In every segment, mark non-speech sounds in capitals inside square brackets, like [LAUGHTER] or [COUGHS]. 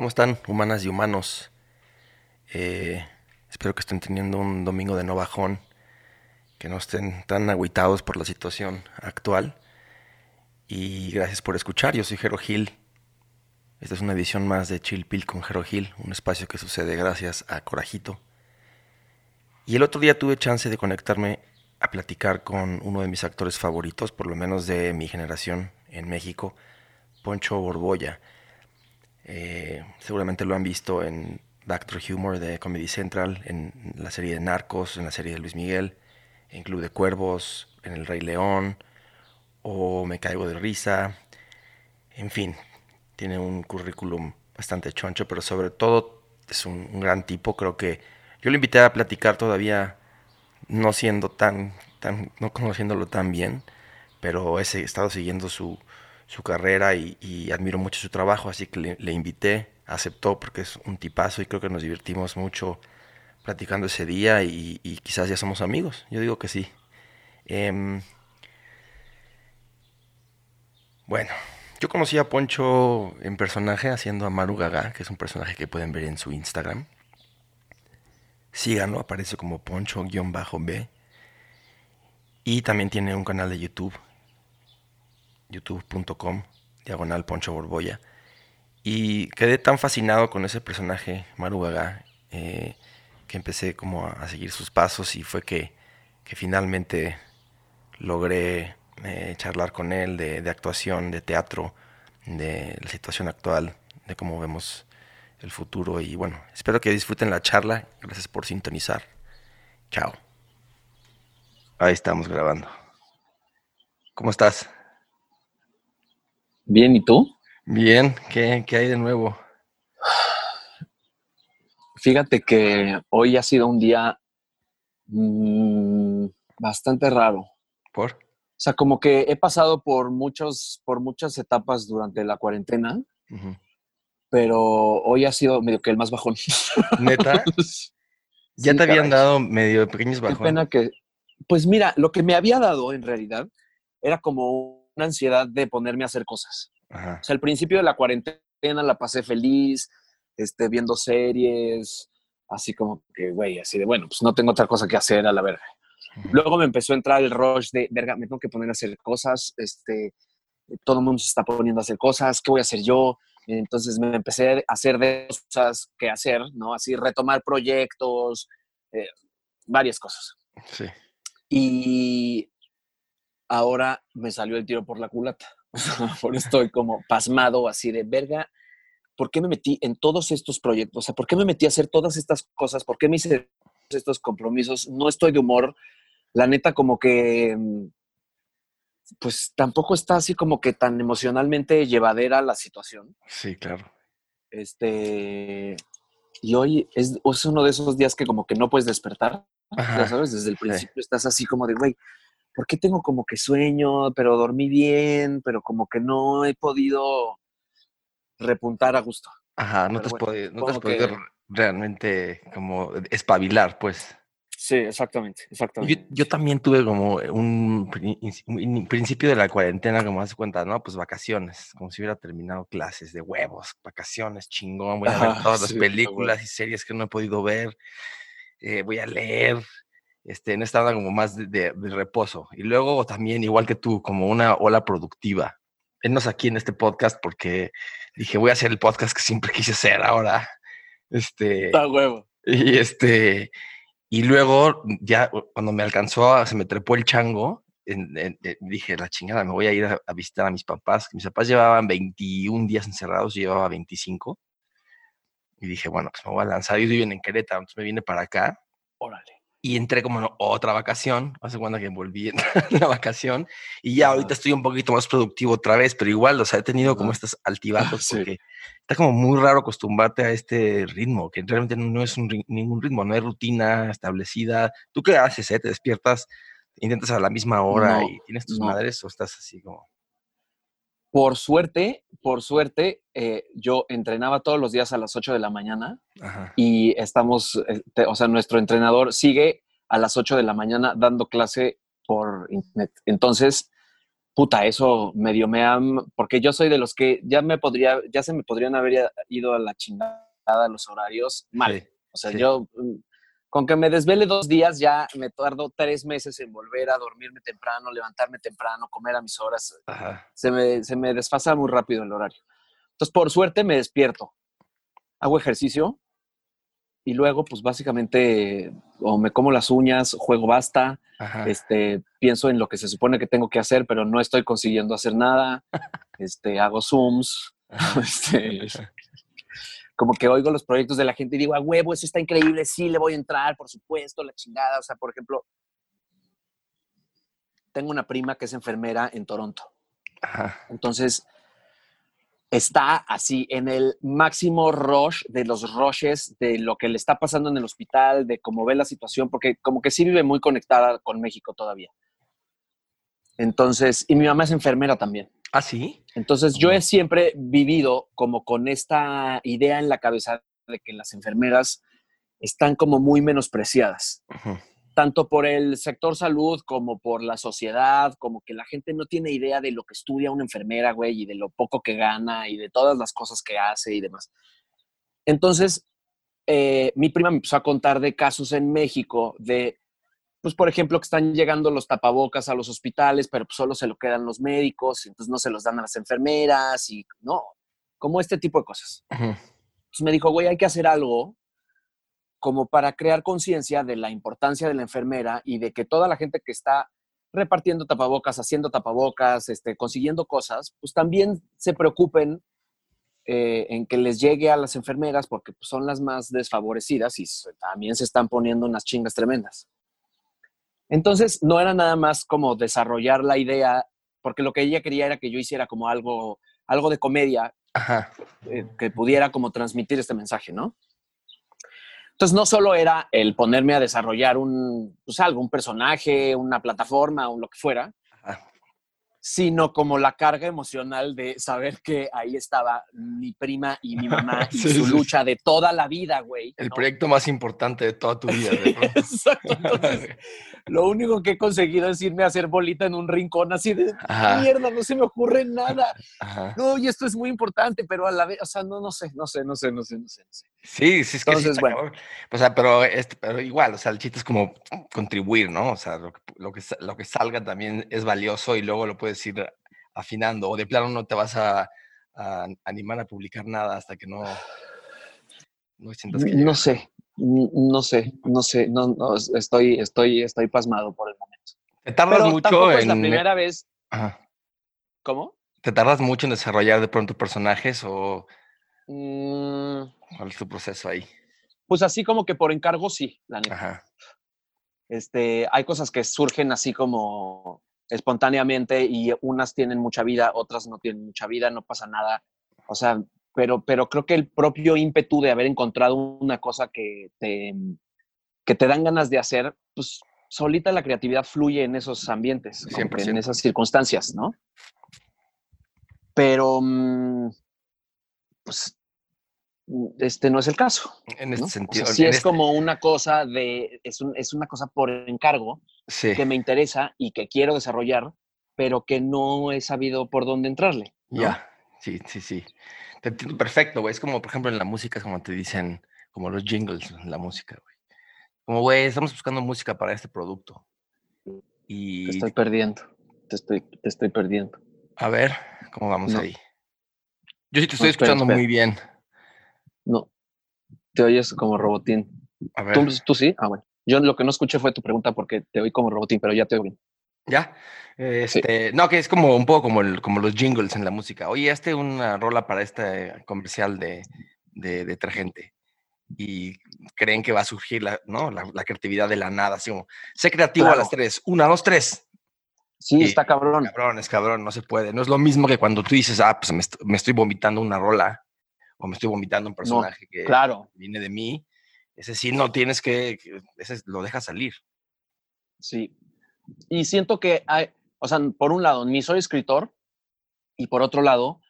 ¿Cómo están, humanas y humanos? Eh, espero que estén teniendo un domingo de no bajón, que no estén tan agüitados por la situación actual. Y gracias por escuchar, yo soy Jero Gil. Esta es una edición más de Chill Pill con Jero Gil, un espacio que sucede gracias a Corajito. Y el otro día tuve chance de conectarme a platicar con uno de mis actores favoritos, por lo menos de mi generación en México, Poncho Borbolla. Eh, seguramente lo han visto en Backdoor Humor de Comedy Central, en la serie de Narcos, en la serie de Luis Miguel, en Club de Cuervos, en El Rey León, o Me Caigo de Risa. En fin, tiene un currículum bastante choncho, pero sobre todo es un, un gran tipo. Creo que yo lo invité a platicar todavía no siendo tan, tan no conociéndolo tan bien, pero he estado siguiendo su, su carrera y, admiro mucho su trabajo, así que le, invité, aceptó porque es un tipazo y creo que nos divertimos mucho platicando ese día y, quizás ya somos amigos, yo digo que sí. Em, bueno, yo conocí a Poncho en personaje haciendo a Maru Gaga, que es un personaje que pueden ver en su Instagram. Síganlo, aparece como Poncho-B. Y también tiene un canal de YouTube youtube.com, diagonal Poncho Borbolla. Y quedé tan fascinado con ese personaje, Maru eh, que empecé como a, seguir sus pasos y fue que, finalmente logré eh, charlar con él de, actuación, de teatro, de la situación actual, de cómo vemos el futuro. Y bueno, espero que disfruten la charla. Gracias por sintonizar. Chao. Ahí estamos grabando. ¿Cómo estás? Bien, ¿y tú? Bien, ¿qué, hay de nuevo? Fíjate que hoy ha sido un día mm, bastante raro. ¿Por? O sea, como que he pasado por, muchos, por muchas etapas durante la cuarentena, pero hoy ha sido medio que el más bajón. [LAUGHS] ¿Neta? ¿Ya te habían dado medio pequeños bajones? Qué pena que... Pues mira, lo que me había dado en realidad era como una ansiedad de ponerme a hacer cosas. O sea, al principio de la cuarentena la pasé feliz, este, viendo series, así como que, güey, así de, bueno, pues no tengo otra cosa que hacer a la verga. Luego me empezó a entrar el rush de, verga, me tengo que poner a hacer cosas, este, todo el mundo se está poniendo a hacer cosas, ¿qué voy a hacer yo? Entonces me empecé a hacer de cosas que hacer, ¿no? Así retomar proyectos, eh, varias cosas. Sí. Y ahora me salió el tiro por la culata. [LAUGHS] por estoy como pasmado así de verga. ¿Por qué me metí en todos estos proyectos? O sea, ¿por qué me metí a hacer todas estas cosas? ¿Por qué me hice estos compromisos? No estoy de humor. La neta, como que, mm, pues tampoco está así como que tan emocionalmente llevadera la situación. Sí, claro. Este, y hoy es, uno de esos días que como que no puedes despertar. Ya sabes, desde el principio estás así como de, güey, ¿por qué tengo como que sueño, pero dormí bien, pero como que no he podido repuntar a gusto? Ajá, no te has podido, realmente como espabilar, pues. Sí, exactamente, exactamente. Yo, también tuve como un, principio de la cuarentena, como hace cuenta, ¿no? Pues vacaciones, como si hubiera terminado clases de huevos, vacaciones, chingón, voy a ver todas las películas y series que no he podido ver, eh, voy a leer, este, en esta como más de, reposo. Y luego también, igual que tú, como una ola productiva. Venos aquí en este podcast porque dije, voy a hacer el podcast que siempre [LAUGHS] quise hacer ahora. Este, Está huevo. Y este, y luego ya cuando me alcanzó, se me trepó el chango, dije, la chingada, me voy a ir a, visitar a mis papás. Mis papás llevaban 21 días encerrados, yo llevaba 25. Y dije, bueno, pues me voy a lanzar. Ellos viven en Querétaro, entonces me vine para acá. Órale y entré como en otra vacación, hace cuando que volví en [LAUGHS] la vacación y ya ahorita estoy un poquito más productivo otra vez, pero igual, o sea, he tenido como estas [LAUGHS] altibajos porque está como muy raro acostumbrarte a este ritmo, que realmente no es ningún ritmo, no hay rutina establecida. ¿Tú qué haces? Eh? ¿Te despiertas, intentas a la misma hora y tienes tus madres o estás así como... Por suerte, por suerte, eh, yo entrenaba todos los días a las 8 de la mañana y estamos, este, o sea, nuestro entrenador sigue a las 8 de la mañana dando clase por internet. Entonces, puta, eso medio me han, porque yo soy de los que ya me podría, ya se me podrían haber ido a la chingada los horarios mal. o sea, yo mm, con que me desvele dos días ya me tardo tres meses en volver a dormirme temprano, levantarme temprano, comer a mis horas. Se me, se me desfasa muy rápido el horario. Entonces, por suerte me despierto, hago ejercicio y luego, pues básicamente, o me como las uñas, juego basta, este, pienso en lo que se supone que tengo que hacer, pero no estoy consiguiendo hacer nada, [LAUGHS] este, hago Zooms, [LAUGHS] este, como que oigo los proyectos de la gente y digo, a huevo, eso está increíble, sí, le voy a entrar, por supuesto, la chingada. O sea, por ejemplo, tengo una prima que es enfermera en Toronto. Entonces, está así en el máximo rush de los rushes, de lo que le está pasando en el hospital, de cómo ve la situación, porque como que sí vive muy conectada con México todavía. Entonces, y mi mamá es enfermera también. ¿Ah, sí? Entonces, yo he siempre vivido como con esta idea en la cabeza de que las enfermeras están como muy menospreciadas tanto por el sector salud como por la sociedad, como que la gente no tiene idea de lo que estudia una enfermera, güey, y de lo poco que gana y de todas las cosas que hace y demás. Entonces, eh, mi prima me empezó a contar de casos en México de, pues, por ejemplo, que están llegando los tapabocas a los hospitales, pero pues, solo se lo quedan los médicos, entonces no se los dan a las enfermeras y no, como este tipo de cosas. Entonces me dijo, güey, hay que hacer algo como para crear conciencia de la importancia de la enfermera y de que toda la gente que está repartiendo tapabocas, haciendo tapabocas, este, consiguiendo cosas, pues también se preocupen eh, en que les llegue a las enfermeras porque pues, son las más desfavorecidas y también se están poniendo unas chingas tremendas. Entonces, no era nada más como desarrollar la idea, porque lo que ella quería era que yo hiciera como algo, algo de comedia eh, que pudiera como transmitir este mensaje, ¿no? Entonces, no solo era el ponerme a desarrollar un, pues algo, un personaje, una plataforma o lo que fuera, sino como la carga emocional de saber que ahí estaba mi prima y mi mamá [LAUGHS] y su lucha de toda la vida, güey. El proyecto más importante de toda tu vida. [LAUGHS] Exacto. Entonces, [LAUGHS] lo único que he conseguido es irme a hacer bolita en un rincón así de mierda, no se me ocurre nada. No, y esto es muy importante, pero a la vez, o sea, no, no sé, no sé, no sé, no sé, no sé. Sí, sí, es que Entonces, bueno. O sea, pero, este, pero igual, o sea, el chiste es como contribuir, ¿no? O sea, lo que, lo que, lo que salga también es valioso y luego lo puedes puedes ir afinando o de plano no te vas a, animar a publicar nada hasta que no, no sientas que No sé, no sé, no sé, no, estoy, estoy, estoy pasmado por el momento. Te tardas mucho en... Es la primera vez... ¿Cómo? ¿Te tardas mucho en desarrollar de pronto personajes o mm. cuál es tu proceso ahí? Pues así como que por encargo sí, la neta. Este, hay cosas que surgen así como espontáneamente y unas tienen mucha vida, otras no tienen mucha vida, no pasa nada. O sea, pero, pero creo que el propio ímpetu de haber encontrado una cosa que te, que te dan ganas de hacer, pues solita la creatividad fluye en esos ambientes, en esas circunstancias, ¿no? Pero, mm, pues, este no es el caso. En este sentido. sí es como una cosa de, es, es una cosa por encargo, que me interesa y que quiero desarrollar, pero que no he sabido por dónde entrarle. Ya, sí, sí, sí. perfecto, güey. Es como, por ejemplo, en la música, es como te dicen, como los jingles en la música, güey. Como, güey, estamos buscando música para este producto. Y... Te estoy perdiendo, te estoy, te estoy perdiendo. A ver, ¿cómo vamos ahí? Yo sí te estoy escuchando muy bien. No, te oyes como robotín. A ver. ¿Tú, ¿Tú sí? Ah, bueno. Yo lo que no escuché fue tu pregunta porque te oí como robotín, pero ya te oí. Ya. Este, No, que es como un poco como, el, como los jingles en la música. Oye, este una rola para este comercial de, de detergente. Y creen que va a surgir la, ¿no? la, creatividad de la nada. Así como, sé creativo a las tres. Una, dos, tres. Sí, está cabrón. Cabrón, es cabrón, no se puede. No es lo mismo que cuando tú dices, ah, pues me, me estoy vomitando una rola o me estoy vomitando un personaje que claro. viene de mí ese sí no tienes que, ese lo deja salir. Sí. Y siento que hay, o sea, por un lado, ni soy escritor, y por otro lado,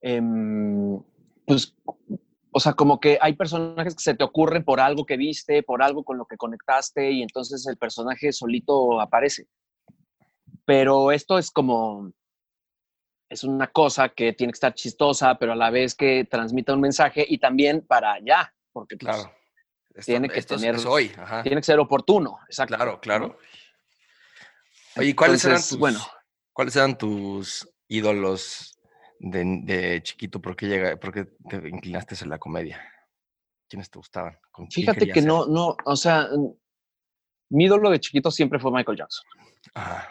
em, pues, o sea, como que hay personajes que se te ocurren por algo que viste, por algo con lo que conectaste, y entonces el personaje solito aparece. Pero esto es como, es una cosa que tiene que estar chistosa, pero a la vez que transmita un mensaje y también para allá, porque pues, claro. tiene que tener, hoy. tiene que ser oportuno, exacto. Claro, claro. Oye, ¿cuáles eran tus, bueno, cuáles eran tus ídolos de, chiquito? ¿Por qué, llega, ¿Por qué te inclinaste en la comedia? ¿Quiénes te gustaban? Fíjate que no, no, o sea, mi ídolo de chiquito siempre fue Michael Jackson. Ajá.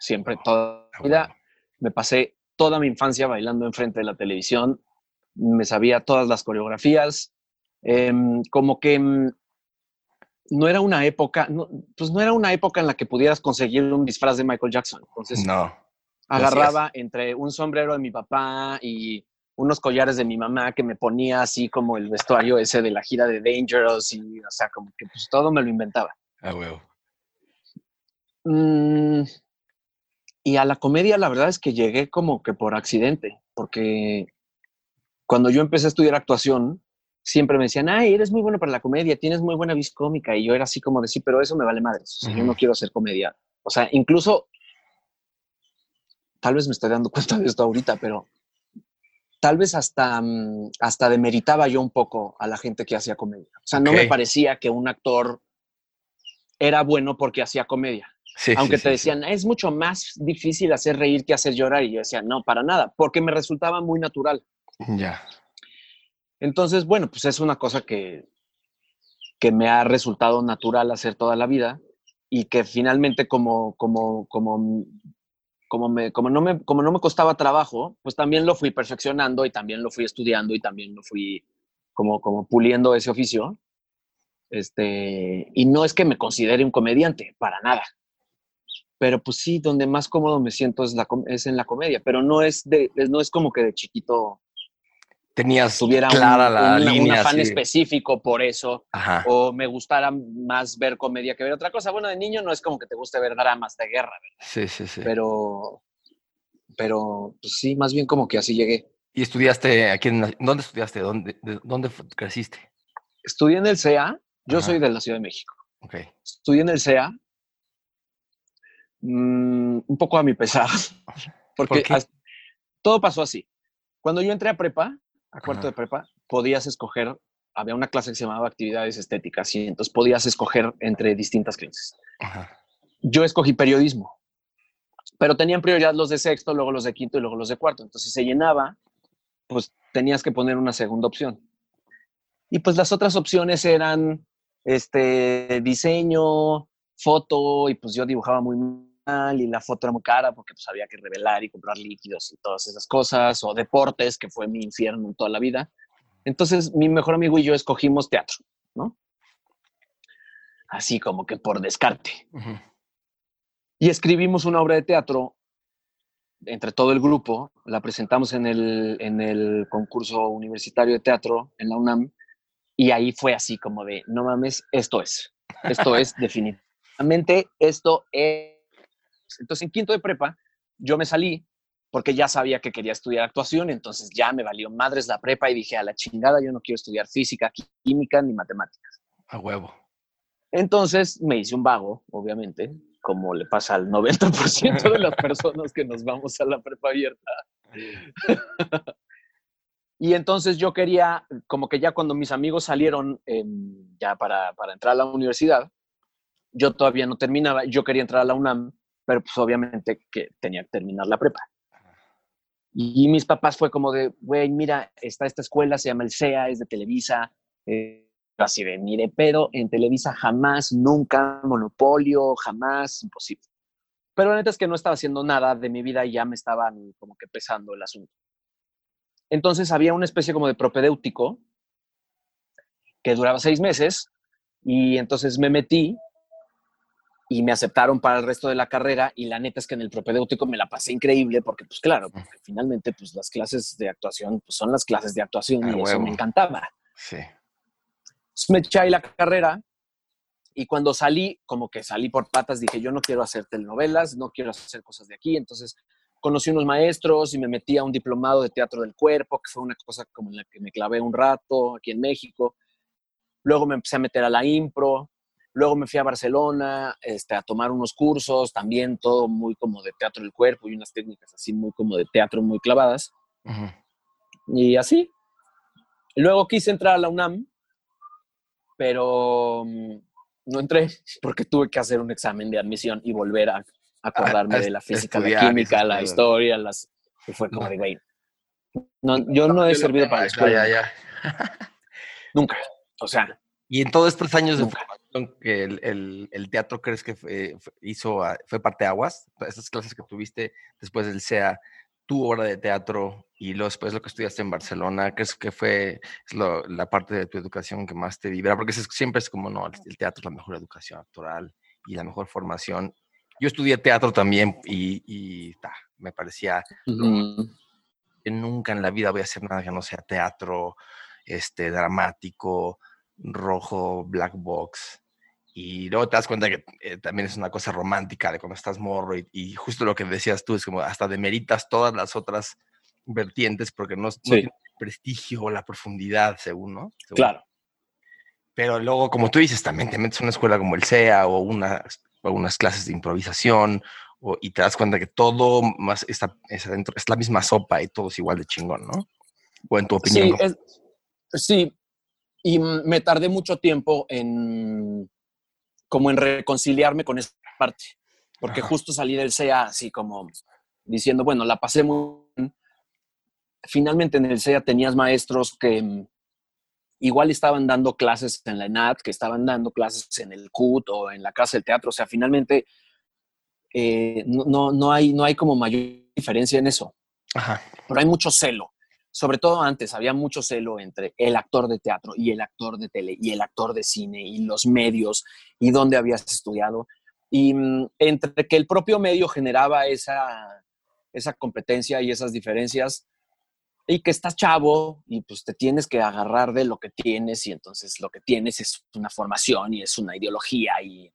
Siempre, toda la vida me pasé toda mi infancia bailando enfrente de la televisión, me sabía todas las coreografías, em, como que mm, no era una época, pues no era una época en la que pudieras conseguir un disfraz de Michael Jackson. Entonces, no. agarraba entre un sombrero de mi papá y unos collares de mi mamá que me ponía así como el vestuario ese de la gira de Dangerous y, o sea, como que pues todo me lo inventaba. Ah, huevo. Mm, y a la comedia, la verdad es que llegué como que por accidente, porque cuando yo empecé a estudiar actuación, siempre me decían, ay, eres muy bueno para la comedia, tienes muy buena vis cómica. Y yo era así como de, sí, pero eso me vale madres. yo no quiero hacer comedia. O sea, incluso, tal vez me estoy dando cuenta de esto ahorita, pero tal vez hasta, mm, hasta demeritaba yo un poco a la gente que hacía comedia. O sea, no me parecía que un actor era bueno porque hacía comedia. Aunque te decían, es mucho más difícil hacer reír que hacer llorar. Y yo decía, no, para nada, porque me resultaba muy natural. Ya. Entonces, bueno, pues es una cosa que, que me ha resultado natural hacer toda la vida y que finalmente como, como, como, como, me, como, no me, como no me costaba trabajo, pues también lo fui perfeccionando y también lo fui estudiando y también lo fui como, como puliendo ese oficio. Este, y no es que me considere un comediante, para nada. Pero pues sí, donde más cómodo me siento es, la, es en la comedia, pero no es, de, no es como que de chiquito tenías tuviera clara la línea. Un afán específico por eso, o me gustara más ver comedia que ver otra cosa. Bueno, de niño no es como que te guste ver dramas de guerra, ¿verdad? Sí, sí, sí. Pero, pero pues sí, más bien como que así llegué. ¿Y estudiaste aquí en, dónde estudiaste? ¿Dónde, dónde creciste? Estudié en el CEA. Yo soy de la Ciudad de México. Okay. Estudié en el CEA. Mm, un poco a mi pesar. [LAUGHS] Porque todo pasó así. Cuando yo entré a prepa, a cuarto de prepa, podías escoger, había una clase que se llamaba actividades estéticas y entonces podías escoger entre distintas clases. Yo escogí periodismo, pero tenían prioridad los de sexto, luego los de quinto y luego los de cuarto. Entonces, si se llenaba, pues tenías que poner una segunda opción. Y pues las otras opciones eran este diseño, foto, y pues yo dibujaba muy y la foto era muy cara porque pues había que revelar y comprar líquidos y todas esas cosas, o deportes, que fue mi infierno toda la vida. Entonces mi mejor amigo y yo escogimos teatro, ¿no? Así como que por descarte. Y escribimos una obra de teatro entre todo el grupo, la presentamos en el, en el concurso universitario de teatro en la UNAM, y ahí fue así como de, no mames, esto es, esto es [LAUGHS] definitivamente, esto es entonces, en quinto de prepa, yo me salí porque ya sabía que quería estudiar actuación, entonces ya me valió madres la prepa y dije, a la chingada, yo no quiero estudiar física, química ni matemáticas. A huevo. Entonces me hice un vago, obviamente, como le pasa al 90% de las personas que nos vamos a la prepa abierta. [LAUGHS] y entonces yo quería, como que ya cuando mis amigos salieron em, ya para, para entrar a la universidad, yo todavía no terminaba, yo quería entrar a la UNAM pero pues obviamente que tenía que terminar la prepa. Y mis papás fue como de, güey, mira, está esta escuela, se llama el CEA, es de Televisa. Eh, así de, mire, pero en Televisa jamás, nunca, monopolio, jamás, imposible. Pero la neta es que no estaba haciendo nada de mi vida y ya me estaba como que pesando el asunto. Entonces había una especie como de propedéutico que duraba seis meses y entonces me metí y me aceptaron para el resto de la carrera y la neta es que en el propedéutico me la pasé increíble porque pues claro, porque finalmente pues las clases de actuación pues, son las clases de actuación y eso me encantaba. Sí. me eché ahí la carrera y cuando salí, como que salí por patas, dije yo no quiero hacer telenovelas, no quiero hacer cosas de aquí, entonces conocí unos maestros y me metí a un diplomado de teatro del cuerpo, que fue una cosa como en la que me clavé un rato aquí en México. Luego me empecé a meter a la impro, Luego me fui a Barcelona este, a tomar unos cursos, también todo muy como de teatro del cuerpo y unas técnicas así muy como de teatro muy clavadas. Y así. Luego quise entrar a la UNAM, pero mm, no entré porque tuve que hacer un examen de admisión y volver a acordarme de la física, la química, la historia, las... Y fue como de, güey, no, yo no, he servido para la escuela. Nunca. O sea. Y en todos estos años de formación que el, teatro crees que fue, hizo, fue parte de Aguas, esas clases que tuviste después del SEA, tu obra de teatro y luego después lo que estudiaste en Barcelona, ¿crees que fue la parte de tu educación que más te vibra? Porque siempre es como, no, el teatro es la mejor educación actoral y la mejor formación. Yo estudié teatro también y, y me parecía que nunca en la vida voy a hacer nada que no sea teatro, este, dramático, rojo, black box. Y luego te das cuenta que eh, también es una cosa romántica de cuando estás morro y, justo lo que decías tú es como hasta demeritas todas las otras vertientes porque no, tiene el prestigio o la profundidad, según, ¿no? Claro. Pero luego, como tú dices, también te metes a una escuela como el SEA o, una, o unas clases de improvisación y te das cuenta que todo más está, es, es la misma sopa y todo es igual de chingón, ¿no? O en tu opinión. Sí, sí. y me tardé mucho tiempo en como en reconciliarme con esa parte, porque justo salí del CEA así como diciendo, bueno, la pasé muy bien. Finalmente en el CEA tenías maestros que mm, igual estaban dando clases en la ENAT, que estaban dando clases en el CUT o en la Casa del Teatro, o sea, finalmente eh, no, no, hay, no hay como mayor diferencia en eso. Pero hay mucho celo. Sobre todo antes había mucho celo entre el actor de teatro y el actor de tele y el actor de cine y los medios y dónde habías estudiado. Y mm, entre que el propio medio generaba esa, esa competencia y esas diferencias y que estás chavo y pues te tienes que agarrar de lo que tienes y entonces lo que tienes es una formación y es una ideología y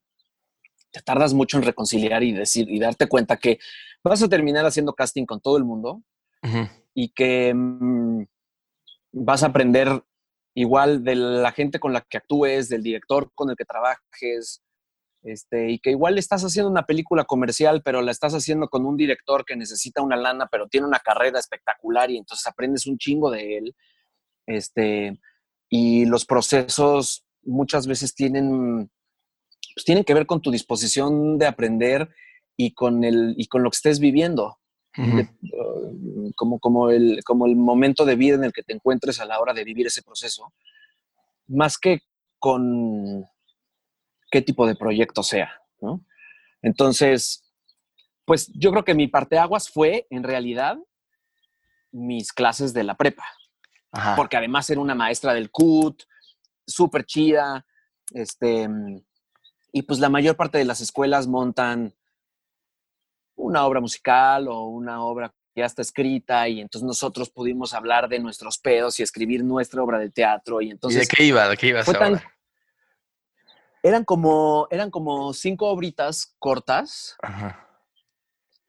te tardas mucho en reconciliar y decir y darte cuenta que vas a terminar haciendo casting con todo el mundo y que mm, vas a aprender igual de la gente con la que actúes, del director con el que trabajes, este, y que igual estás haciendo una película comercial, pero la estás haciendo con un director que necesita una lana, pero tiene una carrera espectacular y entonces aprendes un chingo de él. Este, y los procesos muchas veces tienen pues tienen que ver con tu disposición de aprender y con, el, y con lo que estés viviendo. Uh, como, como, el, como el momento de vida en el que te encuentres a la hora de vivir ese proceso, más que con qué tipo de proyecto sea. Entonces, pues yo creo que mi parte aguas fue en realidad mis clases de la prepa. Porque además era una maestra del CUT, súper chida, este, y pues la mayor parte de las escuelas montan una obra musical o una obra que ya está escrita y entonces nosotros pudimos hablar de nuestros pedos y escribir nuestra obra de teatro y entonces... de qué iba? ¿De qué iba esa Eran como, eran como cinco obritas cortas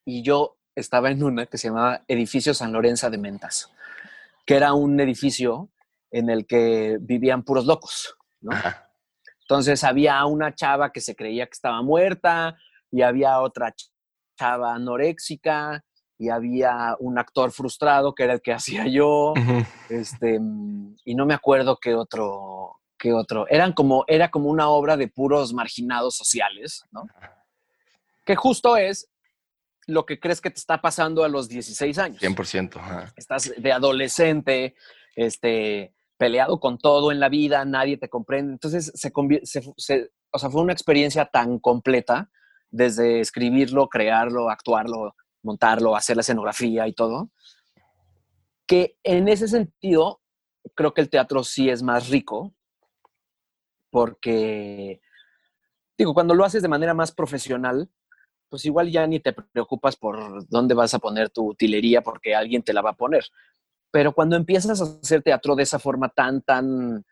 y yo estaba en una que se llamaba Edificio San Lorenzo de Mentas, que era un edificio en el que vivían puros locos, ¿no? Entonces había una chava que se creía que estaba muerta y había otra chava anoréxica y había un actor frustrado que era el que [LAUGHS] hacía yo, este, y no me acuerdo qué otro, qué otro. Eran como, era como una obra de puros marginados sociales, ¿no? Que justo es lo que crees que te está pasando a los 16 años. 100%. Estás de adolescente, este, peleado con todo en la vida, nadie te comprende. Entonces, se, se, o sea, fue una experiencia tan completa, desde escribirlo, crearlo, actuarlo, montarlo, hacer la escenografía y todo, que en ese sentido creo que el teatro sí es más rico, porque, digo, cuando lo haces de manera más profesional, pues igual ya ni te preocupas por dónde vas a poner tu utilería porque alguien te la va a poner. Pero cuando empiezas a hacer teatro de esa forma tan, tan,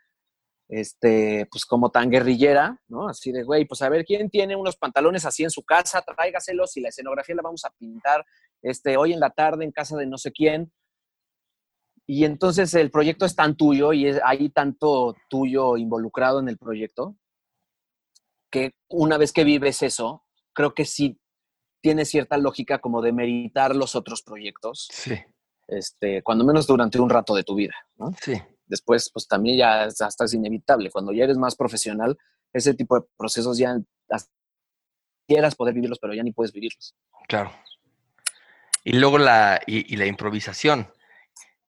este, pues como tan guerrillera, ¿no? Así de, güey, pues a ver, ¿quién tiene unos pantalones así en su casa? Tráigaselos y la escenografía la vamos a pintar este, hoy en la tarde en casa de no sé quién. Y entonces el proyecto es tan tuyo y hay tanto tuyo involucrado en el proyecto que una vez que vives eso, creo que sí tiene cierta lógica como de meritar los otros proyectos. Sí. Este, cuando menos durante un rato de tu vida, ¿no? Sí. Después, pues también ya hasta es inevitable. Cuando ya eres más profesional, ese tipo de procesos ya quieras poder vivirlos, pero ya ni puedes vivirlos. Claro. Y luego la, y, la improvisación.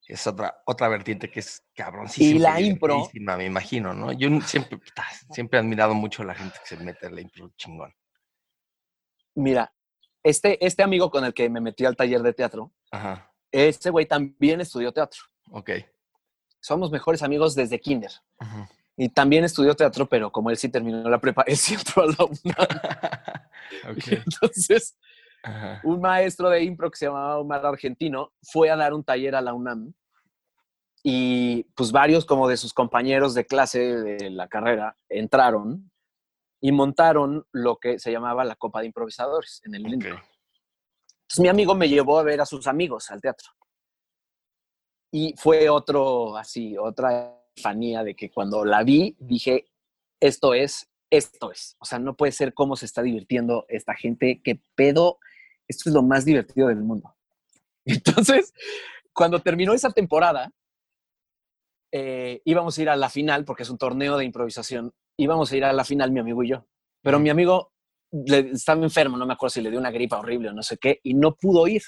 Es otra, otra vertiente que es cabroncísima. Y la impro. Me imagino, ¿no? Yo siempre, siempre he admirado mucho a la gente que se mete en la impro chingón. Mira, este, este amigo con el que me metí al taller de teatro, Ajá. este güey también estudió teatro. Ok. Somos mejores amigos desde kinder. Y también estudió teatro, pero como él sí terminó la prepa, [LAUGHS] él sí entró a la UNAM. [LAUGHS] [LAUGHS] Entonces, un maestro de impro que se llamaba Omar Argentino fue a dar un taller a la UNAM y pues varios como de sus compañeros de clase de la carrera entraron y montaron lo que se llamaba la Copa de Improvisadores en el okay. Entonces mi amigo me llevó a ver a sus amigos al teatro. Y fue otro, así, otra fanía de que cuando la vi dije, esto es, esto es. O sea, no puede ser cómo se está divirtiendo esta gente, qué pedo esto es lo más divertido del mundo. [LAUGHS] Entonces, cuando terminó esa temporada, eh, íbamos a ir a la final, porque es un torneo de improvisación, íbamos a ir a la final mi amigo y yo. Pero mi amigo estaba enfermo, no me acuerdo si le dio una gripa horrible o no sé qué, y no pudo ir.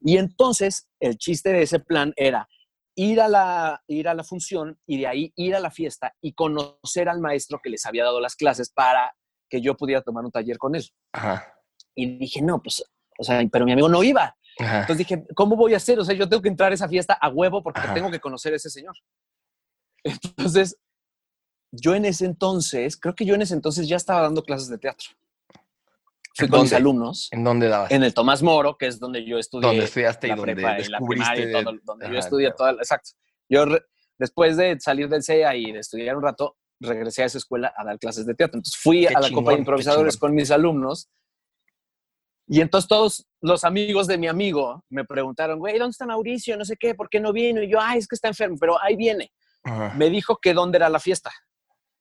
Y entonces el chiste de ese plan era ir a, la, ir a la función y de ahí ir a la fiesta y conocer al maestro que les había dado las clases para que yo pudiera tomar un taller con él. Ajá. Y dije, no, pues, o sea, pero mi amigo no iba. Entonces dije, ¿cómo voy a hacer? O sea, yo tengo que entrar a esa fiesta a huevo porque tengo que conocer a ese señor. [LAUGHS] Entonces, yo en ese entonces, creo que yo en ese entonces ya estaba dando clases de teatro. Fui con mis alumnos. ¿En dónde dabas? En el Tomás Moro, que es donde yo estudié. Donde estudiaste y donde descubriste. Y todo, donde yo estudié todo. Exacto. Yo, después de salir del CEA y de estudiar un rato, regresé a esa escuela a dar clases de teatro. Entonces fui a la Copa de Improvisadores con mis alumnos y entonces todos los amigos de mi amigo me preguntaron, güey, ¿dónde está Mauricio? No sé qué, ¿por qué no vino? Y yo, ay, es que está enfermo, pero ahí viene. Me dijo que dónde era la fiesta.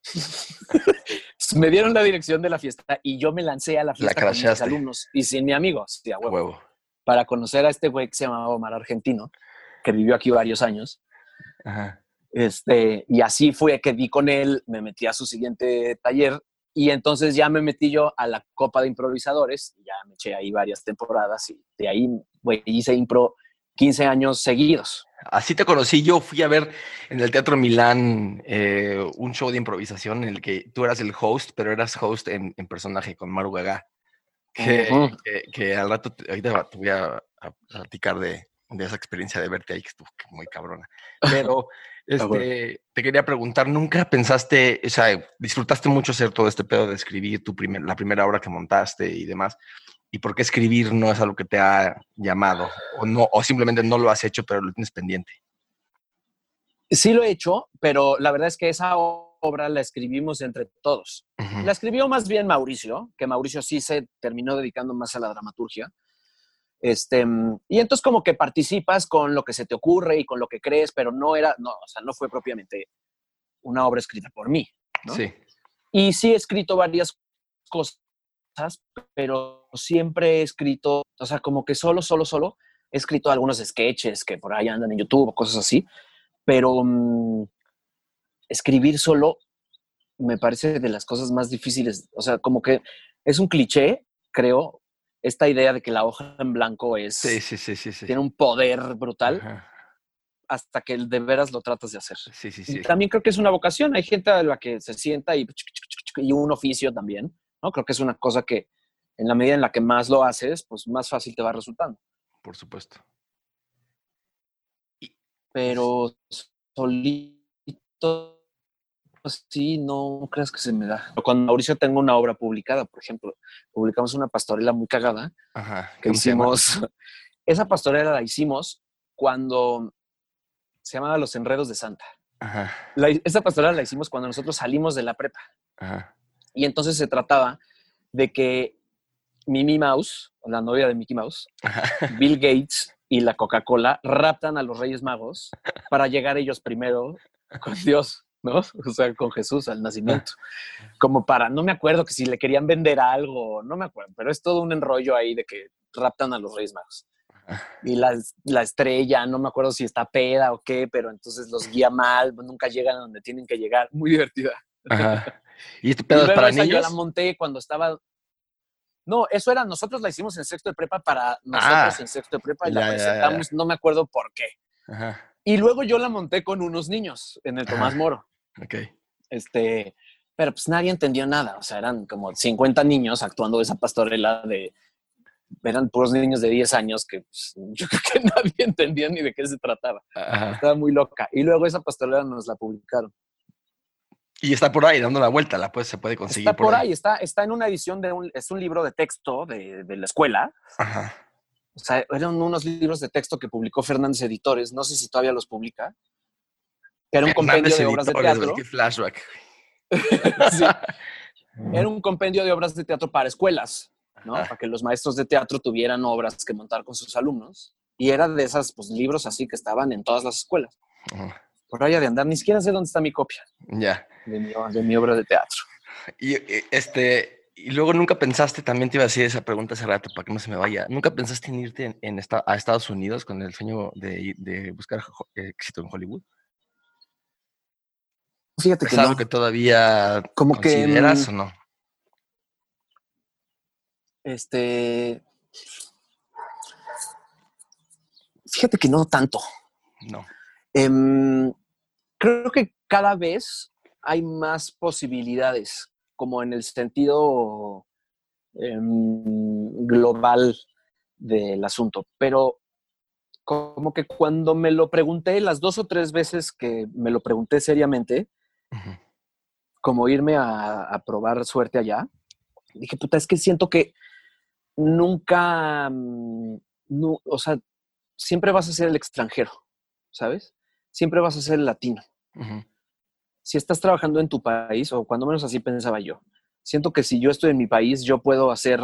[LAUGHS] [LAUGHS] me dieron la dirección de la fiesta y yo me lancé a la fiesta con mis alumnos y sin mi amigo, sí, a huevo, para conocer a este güey que se llamaba Omar Argentino, que vivió aquí varios años. Este, y así fue que di con él, me metí a su siguiente taller y entonces ya me metí yo a la Copa de Improvisadores, ya me eché ahí varias temporadas y de ahí hice impro 15 años seguidos. Así te conocí, yo fui a ver en el Teatro Milán eh, un show de improvisación en el que tú eras el host, pero eras host en, personaje con Maru Gaga, que, al rato, ahorita te voy a, platicar de, de, esa experiencia de verte ahí, que estuvo muy cabrona. Pero [LAUGHS] este, te quería preguntar, ¿nunca pensaste, o sea, disfrutaste mucho hacer todo este pedo de escribir tu primer, la primera obra que montaste y demás? ¿Y por qué escribir no es algo que te ha llamado? ¿O, no, o simplemente no lo has hecho, pero lo tienes pendiente? Sí lo he hecho, pero la verdad es que esa obra la escribimos entre todos. La escribió más bien Mauricio, que Mauricio sí se terminó dedicando más a la dramaturgia. Este, y entonces como que participas con lo que se te ocurre y con lo que crees, pero no era, no, o sea, no fue propiamente una obra escrita por mí. Sí. Y sí he escrito varias cosas, pero siempre he escrito, o sea, como que solo, solo, solo, he escrito algunos sketches que por ahí andan en YouTube o cosas así, pero mm, escribir solo me parece de las cosas más difíciles, o sea, como que es un cliché, creo, esta idea de que la hoja en blanco es sí, sí, sí, tiene un poder brutal hasta que de veras lo tratas de hacer. Sí, sí, sí. también creo que es una vocación. Hay gente a la que se sienta y, y un oficio también, ¿no? Creo que es una cosa que en la medida en la que más lo haces, pues más fácil te va resultando. Por supuesto. Pero solito sí, no creas que se me da. Cuando Mauricio tengo una obra publicada, por ejemplo, publicamos una pastorela muy cagada que hicimos. [LAUGHS] Esa pastorela la hicimos cuando se llamaba Los Enredos de Santa. esa pastorela la hicimos cuando nosotros salimos de la prepa. Y entonces se trataba de que Mimi Mouse, la novia de Mickey Mouse, [LAUGHS] Bill Gates y la Coca-Cola raptan a los Reyes Magos para llegar ellos primero con [LAUGHS] Dios. ¿no? O sea, con Jesús al nacimiento. Como para, no me acuerdo que si le querían vender algo, no me acuerdo, pero es todo un enrollo ahí de que raptan a los Reyes Magos. Y la, la estrella, no me acuerdo si está peda o qué, pero entonces los guía mal, nunca llegan a donde tienen que llegar. Muy divertida. [LAUGHS] ¿Y este pedo es para niños? Yo la monté cuando estaba no, eso era, nosotros la hicimos en sexto de prepa para nosotros ah. en sexto de prepa y la presentamos, no me acuerdo por qué. Y luego yo la monté con unos niños en el Tomás Moro. Ok. Este, pero pues nadie entendió nada. O sea, eran como 50 niños actuando esa pastorela de. Eran puros niños de 10 años que pues, [LAUGHS] yo creo que nadie entendía ni de qué se trataba. Estaba muy loca. Y luego esa pastorela nos la publicaron. Y está por ahí dando la vuelta, la pues se puede conseguir. Está por, ahí. está, está en una edición de un, es un libro de texto de, de la escuela. Ajá. O sea, eran unos libros de texto que publicó Fernández Editores, no sé si todavía los publica. Era un compendio de obras de teatro. Qué flashback. [LAUGHS] [LAUGHS] Era un compendio de obras de teatro para escuelas, ¿no? Para que los maestros de teatro tuvieran obras que montar con sus alumnos. Y era de esos pues, libros así que estaban en todas las escuelas. Por allá de andar, ni siquiera sé dónde está mi copia. Ya de mi, obra de teatro. Y este, y luego nunca pensaste, también te iba a decir esa pregunta hace rato para que no se me vaya, ¿nunca pensaste en irte en, a Estados Unidos con el sueño de, buscar éxito en Hollywood? Fíjate que algo que todavía como consideras que, o no? Este, fíjate que no tanto. No. Em, creo que cada vez hay más posibilidades, como en el sentido em, global del asunto. Pero como que cuando me lo pregunté, las dos o tres veces que me lo pregunté seriamente, como irme a, probar suerte allá, dije, puta, es que siento que nunca, mm, no, o sea, siempre vas a ser el extranjero, ¿sabes? Siempre vas a ser el latino. Si estás trabajando en tu país, o cuando menos así pensaba yo, siento que si yo estoy en mi país, yo puedo hacer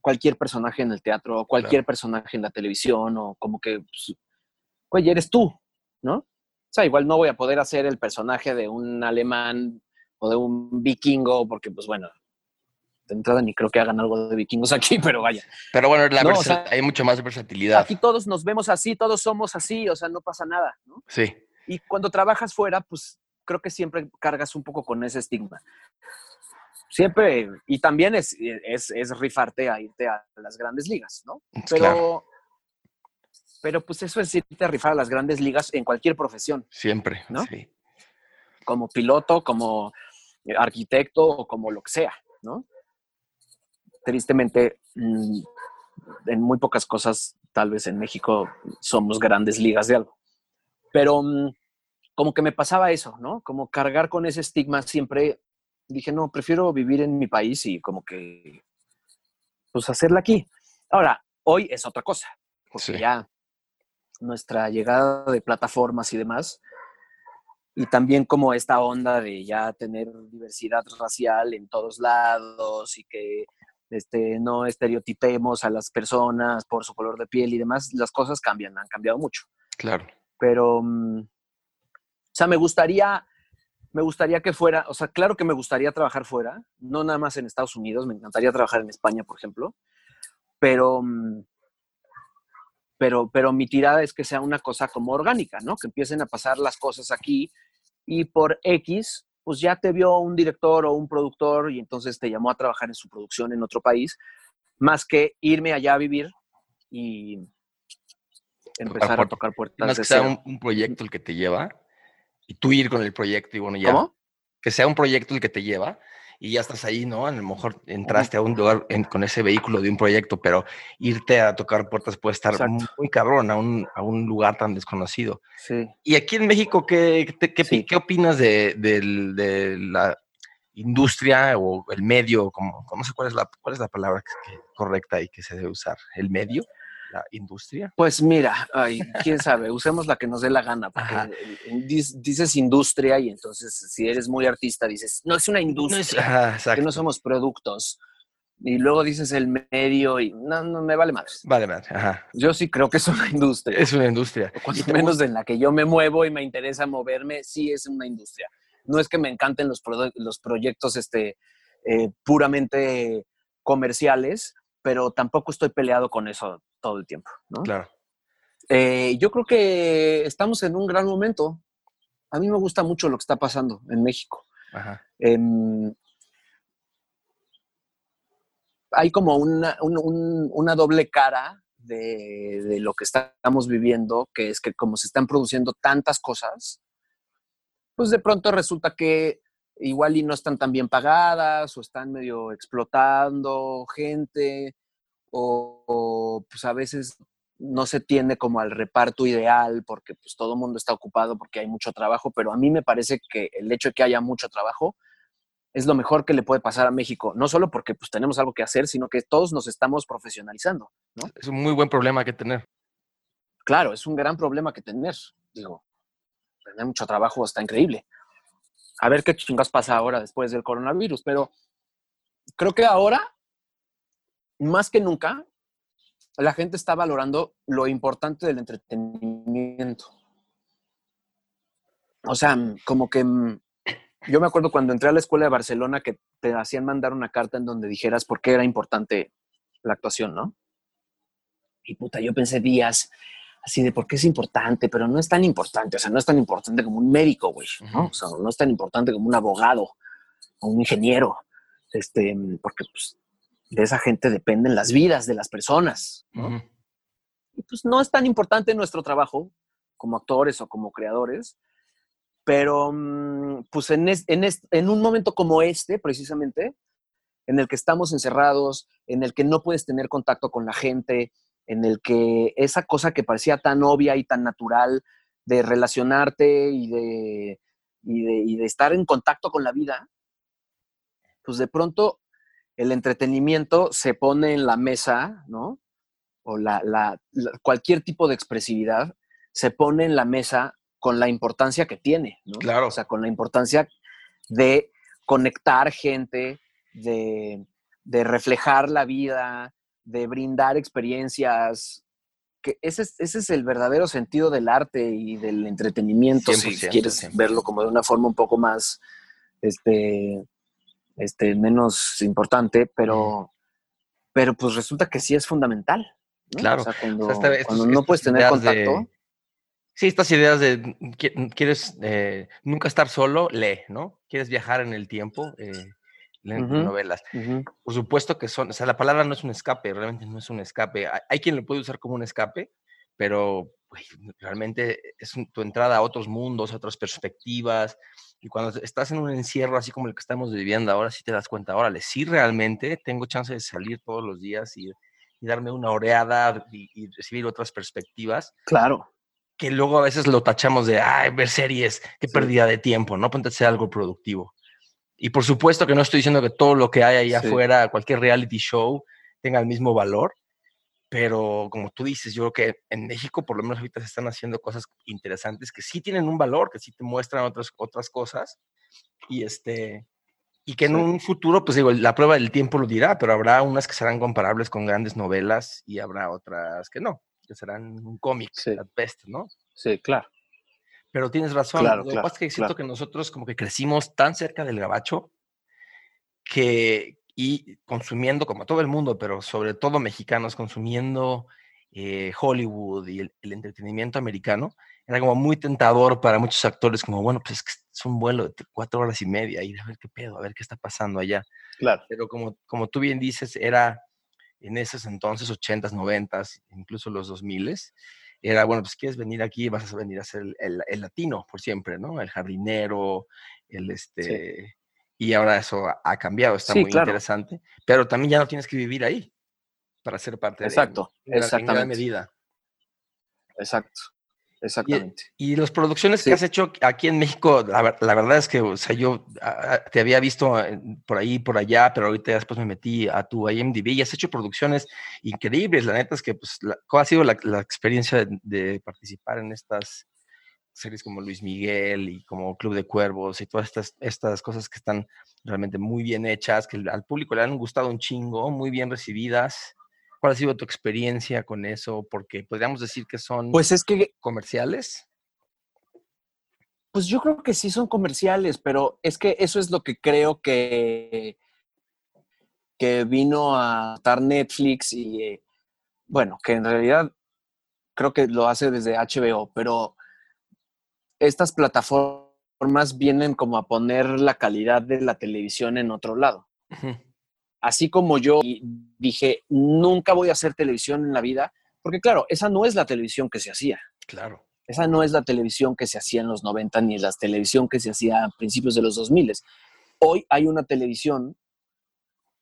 cualquier personaje en el teatro, o cualquier personaje en la televisión, o como que, pues, oye, eres tú, ¿no? O sea, igual no voy a poder hacer el personaje de un alemán o de un vikingo, porque, pues bueno, de entrada ni creo que hagan algo de vikingos aquí, [LAUGHS] pero vaya. Pero bueno, hay mucho más versatilidad. Aquí todos nos vemos así, todos somos así, o sea, no pasa nada, ¿no? Sí. Y cuando trabajas fuera, pues creo que siempre cargas un poco con ese estigma. Siempre, y también es, es, es rifarte a irte a las grandes ligas, ¿no? Pero, pero pues eso es irte a rifar a las grandes ligas en cualquier profesión. Siempre, ¿no? Sí. Como piloto, como arquitecto o como lo que sea, ¿no? Tristemente, mm, en muy pocas cosas, tal vez en México, somos grandes ligas de algo. Pero mm, como que me pasaba eso, ¿no? Como cargar con ese estigma siempre. Dije, no, prefiero vivir en mi país y como que, pues hacerla aquí. Ahora, hoy es otra cosa, porque ya nuestra llegada de plataformas y demás, y también como esta onda de ya tener diversidad racial en todos lados y que este, no estereotipemos a las personas por su color de piel y demás, las cosas cambian, han cambiado mucho. Claro. Pero, mm, o sea, me gustaría, me gustaría que fuera, o sea, claro que me gustaría trabajar fuera, no nada más en Estados Unidos, me encantaría trabajar en España, por ejemplo, pero, mm, pero, pero mi tirada es que sea una cosa como orgánica, ¿no? Que empiecen a pasar las cosas aquí y por X, pues ya te vio un director o un productor y entonces te llamó a trabajar en su producción en otro país, más que irme allá a vivir y empezar a tocar puertas. Más que sea un, proyecto el que te lleva, y tú ir con el proyecto y bueno, ya. Que sea un proyecto el que te lleva y ya estás ahí, ¿no? A lo mejor entraste a un lugar con ese vehículo de un proyecto, pero irte a tocar puertas puede estar muy cabrón a un, a un, lugar tan desconocido. Sí. Y aquí en México, ¿qué, qué, qué opinas de, de, la industria o el medio? Como, no sé cuál es la, cuál es la palabra correcta y que se debe usar. ¿El medio? Industria? Pues mira, ay, quién sabe, usemos la que nos dé la gana, porque dices industria y entonces si eres muy artista dices, no es una industria, que no somos productos. Y luego dices el medio y no, no me vale más. Vale más, ajá. Yo sí creo que es una industria. Es una industria. cuando menos en la que yo me muevo y me interesa moverme, sí es una industria. no es que me encanten los, los proyectos este, eh, puramente comerciales, pero tampoco estoy peleado con eso todo el tiempo, ¿no? Claro. Eh, yo creo que estamos en un gran momento. A mí me gusta mucho lo que está pasando en México. Em, hay como una, una doble cara de, de, lo que estamos viviendo, que es que como se están produciendo tantas cosas, pues de pronto resulta que igual y no están tan bien pagadas o están medio explotando gente o, pues a veces no se tiende como al reparto ideal porque pues todo el mundo está ocupado porque hay mucho trabajo, pero a mí me parece que el hecho de que haya mucho trabajo es lo mejor que le puede pasar a México, no solo porque pues tenemos algo que hacer, sino que todos nos estamos profesionalizando, Es un muy buen problema que tener. Claro, es un gran problema que tener, digo, tener mucho trabajo está increíble a ver qué chingas pasa ahora después del coronavirus. Pero creo que ahora, más que nunca, la gente está valorando lo importante del entretenimiento. O sea, como que mm, yo me acuerdo cuando entré a la escuela de Barcelona que te hacían mandar una carta en donde dijeras por qué era importante la actuación, ¿no? Y puta, yo pensé días, así de por qué es importante, pero no es tan importante, o sea, no es tan importante como un médico, güey, ¿no? O sea, no es tan importante como un abogado o un ingeniero, este, porque pues, de esa gente dependen las vidas de las personas, ¿no? Y pues no es tan importante nuestro trabajo como actores o como creadores, pero mm, pues en, en, en un momento como este, precisamente, en el que estamos encerrados, en el que no puedes tener contacto con la gente, en el que esa cosa que parecía tan obvia y tan natural de relacionarte y de, y de, estar en contacto con la vida, pues de pronto el entretenimiento se pone en la mesa, ¿no? O la, cualquier tipo de expresividad se pone en la mesa con la importancia que tiene, ¿no? Claro. O sea, con la importancia de conectar gente, de, de reflejar la vida, de brindar experiencias. Que ese, es, ese es el verdadero sentido del arte y del entretenimiento, si quieres verlo como de una forma un poco más, este, este, menos importante, pero, pero pues resulta que sí es fundamental. Claro. O sea, cuando, no puedes tener contacto. Sí, estas ideas de quieres eh, nunca estar solo, lee, ¿no? Quieres viajar en el tiempo, eh, novelas. Por supuesto que son, o sea, la palabra no es un escape, realmente no es un escape. Hay, quien lo puede usar como un escape, pero realmente es tu entrada a otros mundos, a otras perspectivas. Y cuando estás en un encierro así como el que estamos viviendo ahora, sí te das cuenta, órale, sí realmente tengo chance de salir todos los días y, darme una oreada y, recibir otras perspectivas. Claro. Que luego a veces lo tachamos de, ay, ver series, qué pérdida de tiempo, ¿no? Ponte a hacer algo productivo. Y por supuesto que no estoy diciendo que todo lo que hay ahí afuera, cualquier reality show, tenga el mismo valor, pero como tú dices, yo creo que en México por lo menos ahorita se están haciendo cosas interesantes que sí tienen un valor, que sí te muestran otras, otras cosas y este y que en un futuro, pues digo, la prueba del tiempo lo dirá, pero habrá unas que serán comparables con grandes novelas y habrá otras que no, que serán un cómic, at best, ¿no? Sí, claro. Pero tienes razón. Lo que pasa es que siento que nosotros como que crecimos tan cerca del gabacho que, y consumiendo como todo el mundo, pero sobre todo mexicanos, consumiendo eh, Hollywood y el, entretenimiento americano, era como muy tentador para muchos actores, como, bueno, pues es que es un vuelo de cuatro horas y media, y a ver qué pedo, a ver qué está pasando allá. Claro. Pero como, como tú bien dices, era en esos entonces, 80s, 90s, incluso los 2000s, era, bueno, pues quieres venir aquí, vas a venir a ser el, latino por siempre, ¿no? El jardinero, el este... Y ahora eso ha cambiado, está muy interesante. Pero también ya no tienes que vivir ahí para ser parte Exacto, de, exactamente. medida. Exacto. Exactamente. Y, las producciones que has hecho aquí en México, la, verdad es que, o sea, yo te había visto por ahí, por allá, pero ahorita después me metí a tu IMDb y has hecho producciones increíbles. La neta es que, pues, ¿cuál ha sido la, experiencia de, participar en estas series como Luis Miguel y como Club de Cuervos y todas estas, estas cosas que están realmente muy bien hechas, que al público le han gustado un chingo, muy bien recibidas? ¿Cuál ha sido tu experiencia con eso? Porque podríamos decir que son pues es que, comerciales. Pues yo creo que sí son comerciales, pero es que eso es lo que creo que, que vino a estar Netflix y, eh, bueno, que en realidad creo que lo hace desde HBO, pero estas plataformas vienen como a poner la calidad de la televisión en otro lado. Así como yo dije, nunca voy a hacer televisión en la vida, porque claro, esa no es la televisión que se hacía. Claro. Esa no es la televisión que se hacía en los 90 ni la televisión que se hacía a principios de los 2000. Hoy hay una televisión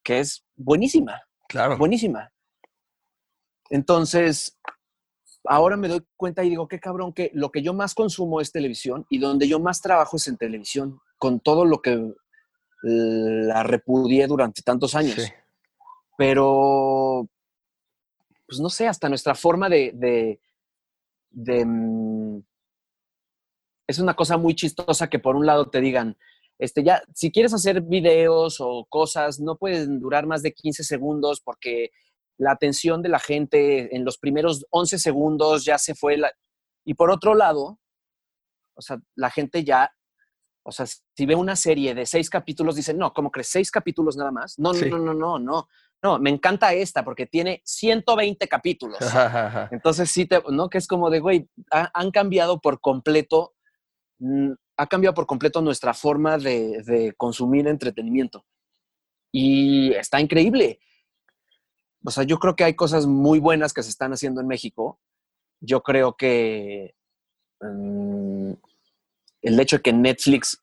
que es buenísima. Claro. Buenísima. Entonces, ahora me doy cuenta y digo, qué cabrón, que lo que yo más consumo es televisión y donde yo más trabajo es en televisión, con todo lo que la repudié durante tantos años. Pero, pues no sé, hasta nuestra forma de, de, mm, Es una cosa muy chistosa que por un lado te digan, este, ya, si quieres hacer videos o cosas, no pueden durar más de 15 segundos porque la atención de la gente en los primeros 11 segundos ya se fue. Y por otro lado, o sea, la gente ya, o sea, si ve una serie de seis capítulos, dice, no, ¿cómo crees? ¿Seis capítulos nada más? No, no, no, no, no, no. me encanta esta porque tiene 120 capítulos. [LAUGHS] Entonces sí, te, ¿no? Que es como de, güey, han cambiado por completo, mm, ha cambiado por completo nuestra forma de, de consumir entretenimiento. Y está increíble o sea, yo creo que hay cosas muy buenas que se están haciendo en México. Yo creo que mm, el hecho de que Netflix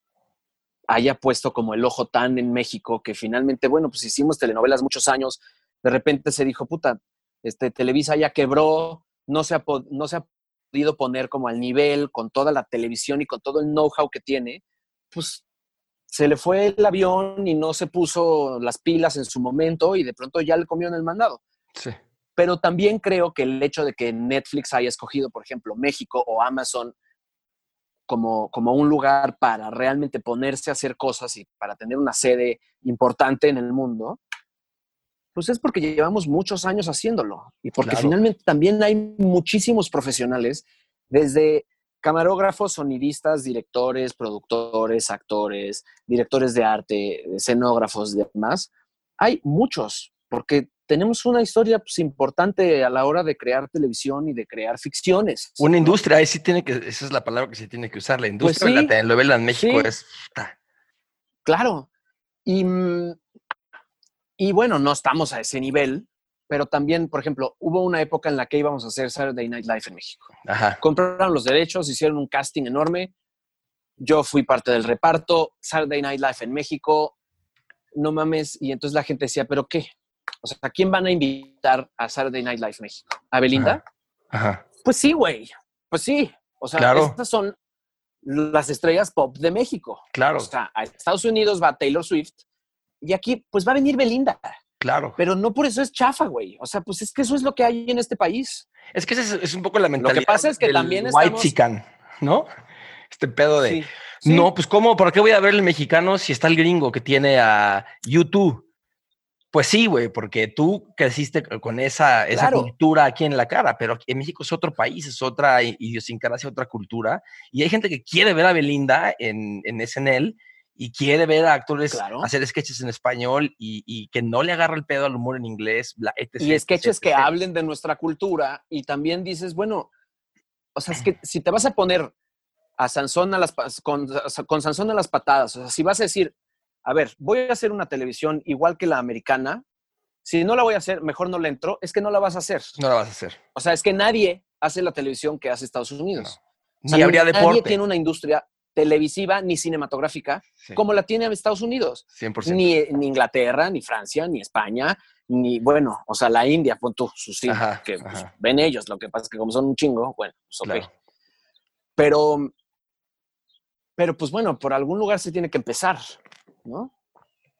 haya puesto como el ojo tan en México que finalmente, bueno, pues hicimos telenovelas muchos años, de repente se dijo, puta, este, Televisa ya quebró, no se, ha, no se ha podido poner como al nivel con toda la televisión y con todo el know-how que tiene, pues se le fue el avión y no se puso las pilas en su momento y de pronto ya le comió en el mandado. Sí. Pero también creo que el hecho de que Netflix haya escogido, por ejemplo, México o Amazon como, como un lugar para realmente ponerse a hacer cosas y para tener una sede importante en el mundo, pues es porque llevamos muchos años haciéndolo y porque finalmente también hay muchísimos profesionales, desde camarógrafos, sonidistas, directores, productores, actores, directores de arte, escenógrafos y demás. Hay muchos, porque tenemos una historia pues, importante a la hora de crear televisión y de crear ficciones. Una industria, ahí sí tiene que, esa es la palabra que se tiene que usar, la pues industria de la telenovela en México es... Claro. Y, mm, y bueno, no estamos a ese nivel, pero también, por ejemplo, hubo una época en la que íbamos a hacer Saturday Night Live en México. Compraron los derechos, hicieron un casting enorme. Yo fui parte del reparto, Saturday Night Live en México. No mames. Y entonces la gente decía, ¿pero qué? O sea, ¿a quién van a invitar a Saturday Night Live México? ¿A Belinda? Ajá. Pues sí, güey. Pues sí. O sea, estas son las estrellas pop de México. Claro. O sea, a Estados Unidos va Taylor Swift y aquí pues va a venir Belinda. Claro. Pero no por eso es chafa, güey. O sea, pues es que eso es lo que hay en este país. Es que es, es un poco la mentalidad. Lo que pasa es que también White chican, ¿no? Este pedo de. No, pues ¿cómo? ¿Por qué voy a ver el mexicano si está el gringo que tiene a YouTube? Pues sí, güey, porque tú creciste con esa, esa cultura aquí en la cara, pero en México es otro país, es otra idiosincrasia, otra cultura. Y hay gente que quiere ver a Belinda en, en SNL y quiere ver a actores hacer sketches en español y, que no le agarra el pedo al humor en inglés. y sketches que hablen de nuestra cultura y también dices, bueno, o sea, es que [CLEARS THROAT] si te vas a poner a Sansón a las, con, con Sansón a las patadas, o sea, si vas a decir, a ver, voy a hacer una televisión igual que la americana, si no la voy a hacer, mejor no la entro, es que no la vas a hacer. No la vas a hacer. O sea, es que nadie hace la televisión que hace Estados Unidos. Ni habría deporte. Nadie tiene una industria televisiva ni cinematográfica como la tiene Estados Unidos. 100%. Ni, ni, Inglaterra, ni Francia, ni España, ni, bueno, o sea, la India, pon tú, sus que pues, ven ellos. Lo que pasa es que como son un chingo, bueno, pues ok. Pero, pero pues bueno, por algún lugar se tiene que empezar, ¿no?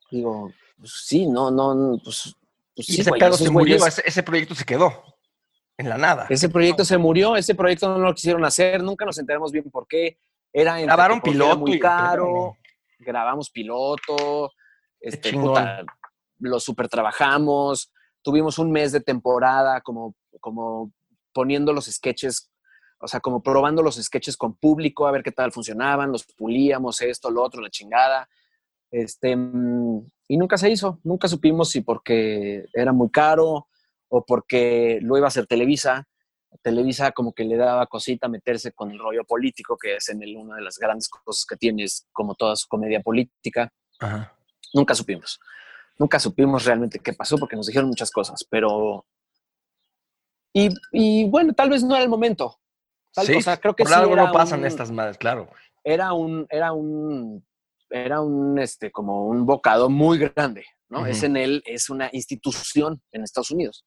Digo, pues, sí, no, no, pues, pues sí, ese se murió, ese, proyecto se quedó en la nada. Ese proyecto se murió, ese proyecto no lo quisieron hacer, nunca nos enteramos bien por qué. Era Grabaron piloto. muy caro, grabamos piloto, este, lo super trabajamos, tuvimos un mes de temporada como, como poniendo los sketches o sea, como probando los sketches con público, a ver qué tal funcionaban, los pulíamos, esto, lo otro, la chingada. Este, y nunca se hizo, nunca supimos si porque era muy caro o porque lo iba a hacer Televisa. Televisa como que le daba cosita meterse con el rollo político, que es en el, una de las grandes cosas que tiene, es como toda su comedia política. Nunca supimos. Nunca supimos realmente qué pasó porque nos dijeron muchas cosas, pero... Y, y bueno, tal vez no era el momento. sí, o sea, creo que por algo no pasan estas madres, claro. Era un, era un, era un, este, como un bocado muy grande, ¿no? Es en él, es una institución en Estados Unidos.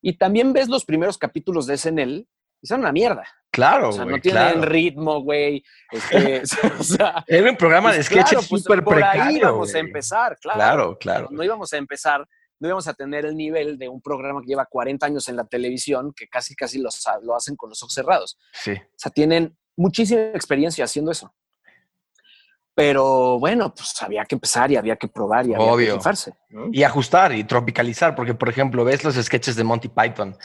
Y también ves los primeros capítulos de SNL y son una mierda. Claro, O sea, no tienen ritmo, güey. Este, [LAUGHS] [LAUGHS] o sea, Era un programa de pues sketches pues, súper por precario. ahí íbamos a empezar, claro. Claro, claro. No íbamos a empezar, no íbamos a tener el nivel de un programa que lleva 40 años en la televisión, que casi, casi los, lo hacen con los ojos cerrados. Sí. O sea, tienen muchísima experiencia haciendo eso. Pero bueno, pues había que empezar y había que probar y había Obvio. que rifarse, ¿no? Y ajustar y tropicalizar, porque por ejemplo, ves los sketches de Monty Python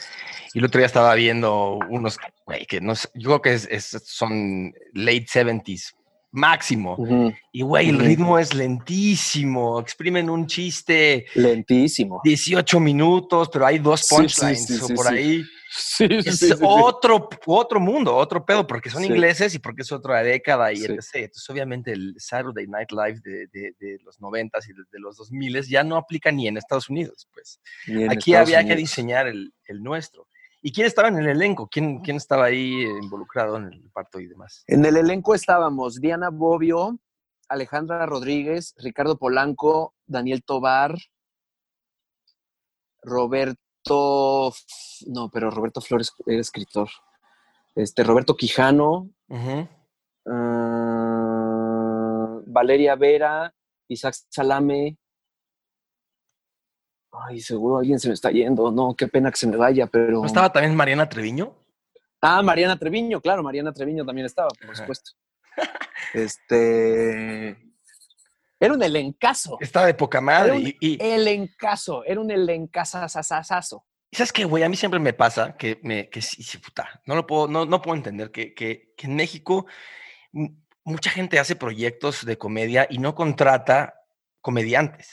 y el otro día estaba viendo unos, güey, que no sé, yo creo que es, es- son late 70s, máximo. Ujú. Y güey, el ritmo es lentísimo, exprimen un chiste Lentísimo. 18 minutos, pero hay dos Sí, sí, punchlines sí, o sí, por sí. ahí. Sí, Es sí, sí, sí. otro, otro mundo, otro pedo, porque son ingleses y porque es otra década y etc. Entonces, obviamente, el Saturday Night Live de, de- de los 90s y de, de los 2000s ya no aplica ni en Estados Unidos, pues. Aquí Estados había que diseñar el, el nuestro. ¿Y quién estaba en el elenco? ¿Quién, quién estaba ahí eh, involucrado en el parto y demás? En el elenco estábamos Diana Bobbio, Alejandra Rodríguez, Ricardo Polanco, Daniel Tobar, Roberto, no, pero Roberto Flores era escritor. Este, Roberto Quijano, ah, Valeria Vera, Isaac Salame. Ay, seguro alguien se me está yendo. No, qué pena que se me vaya, pero. ¿No estaba también Mariana Treviño? Ah, Mariana Treviño, claro, Mariana Treviño también estaba, por Ajá. supuesto. Este. Era un elencazo. Estaba de poca Era madre. un Y, elencazo. Era un elencazazazazo. y ¿sabes qué, güey? A mí siempre me pasa que, me, que sí, sí, puta, no lo puedo, no, no puedo entender que, que, que en México mucha gente hace proyectos de comedia y no contrata comediantes.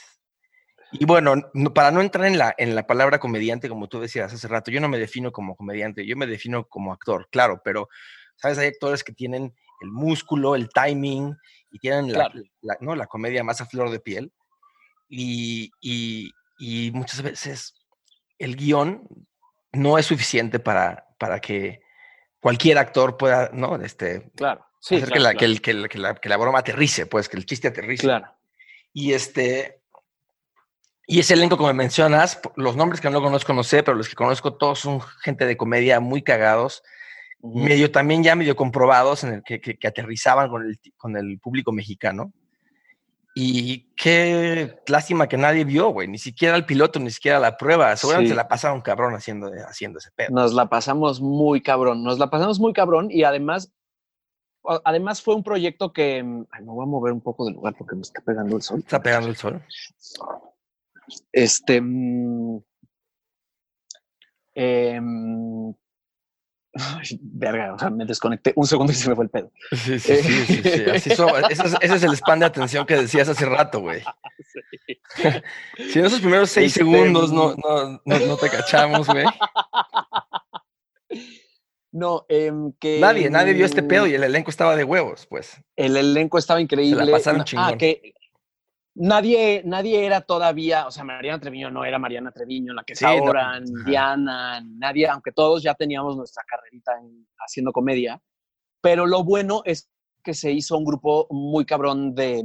Y bueno, no- para no entrar en la, en la palabra comediante, como tú decías hace rato, yo no me defino como comediante, yo me defino como actor, claro, pero, ¿sabes? Hay actores que tienen el músculo, el timing y tienen la, Claro. la- ¿no? la comedia más a flor de piel. Y, y- y muchas veces el guion no es suficiente para, para que cualquier actor pueda, ¿no? Este, Claro. Sí, hacer que, la, que, claro. el- que la- que la- que la broma aterrice, pues, que el chiste aterrice. Claro. Y este. Y ese elenco, como mencionas, los nombres que no conozco, no sé, pero los que conozco todos son gente de comedia muy cagados, Medio también ya medio comprobados en el que, que- que aterrizaban con el, con el público mexicano. Y qué lástima que nadie vio, güey, ni siquiera el piloto, ni siquiera la prueba. Seguramente Sí. se la pasaron cabrón haciendo, haciendo ese pedo. Nos la pasamos muy cabrón. Nos la pasamos muy cabrón y además. Además fue un proyecto que... Ay, me voy a mover un poco del lugar porque me está pegando el sol. Está pegando el sol. Este. em, ay, verga, o sea, me desconecté un segundo y se me fue el pedo. [LAUGHS] Sí, sí, sí, sí, sí. Así son- ese, es, ese es el span de atención que decías hace rato, güey. [LAUGHS] [LAUGHS] Si en esos primeros seis Este, segundos no, no, no, no te cachamos, güey. No, em, que. Nadie, nadie vio este pedo mm, y el elenco estaba de huevos, pues. El elenco estaba increíble. pasaron Na- chingón. Ah, que nadie, nadie era todavía, o sea, Mariana Treviño no era Mariana Treviño, la que es Sí, no, ahora, ni. Diana, nadie, aunque todos ya teníamos nuestra carrerita en- haciendo comedia. Pero lo bueno es que se hizo un grupo muy cabrón de.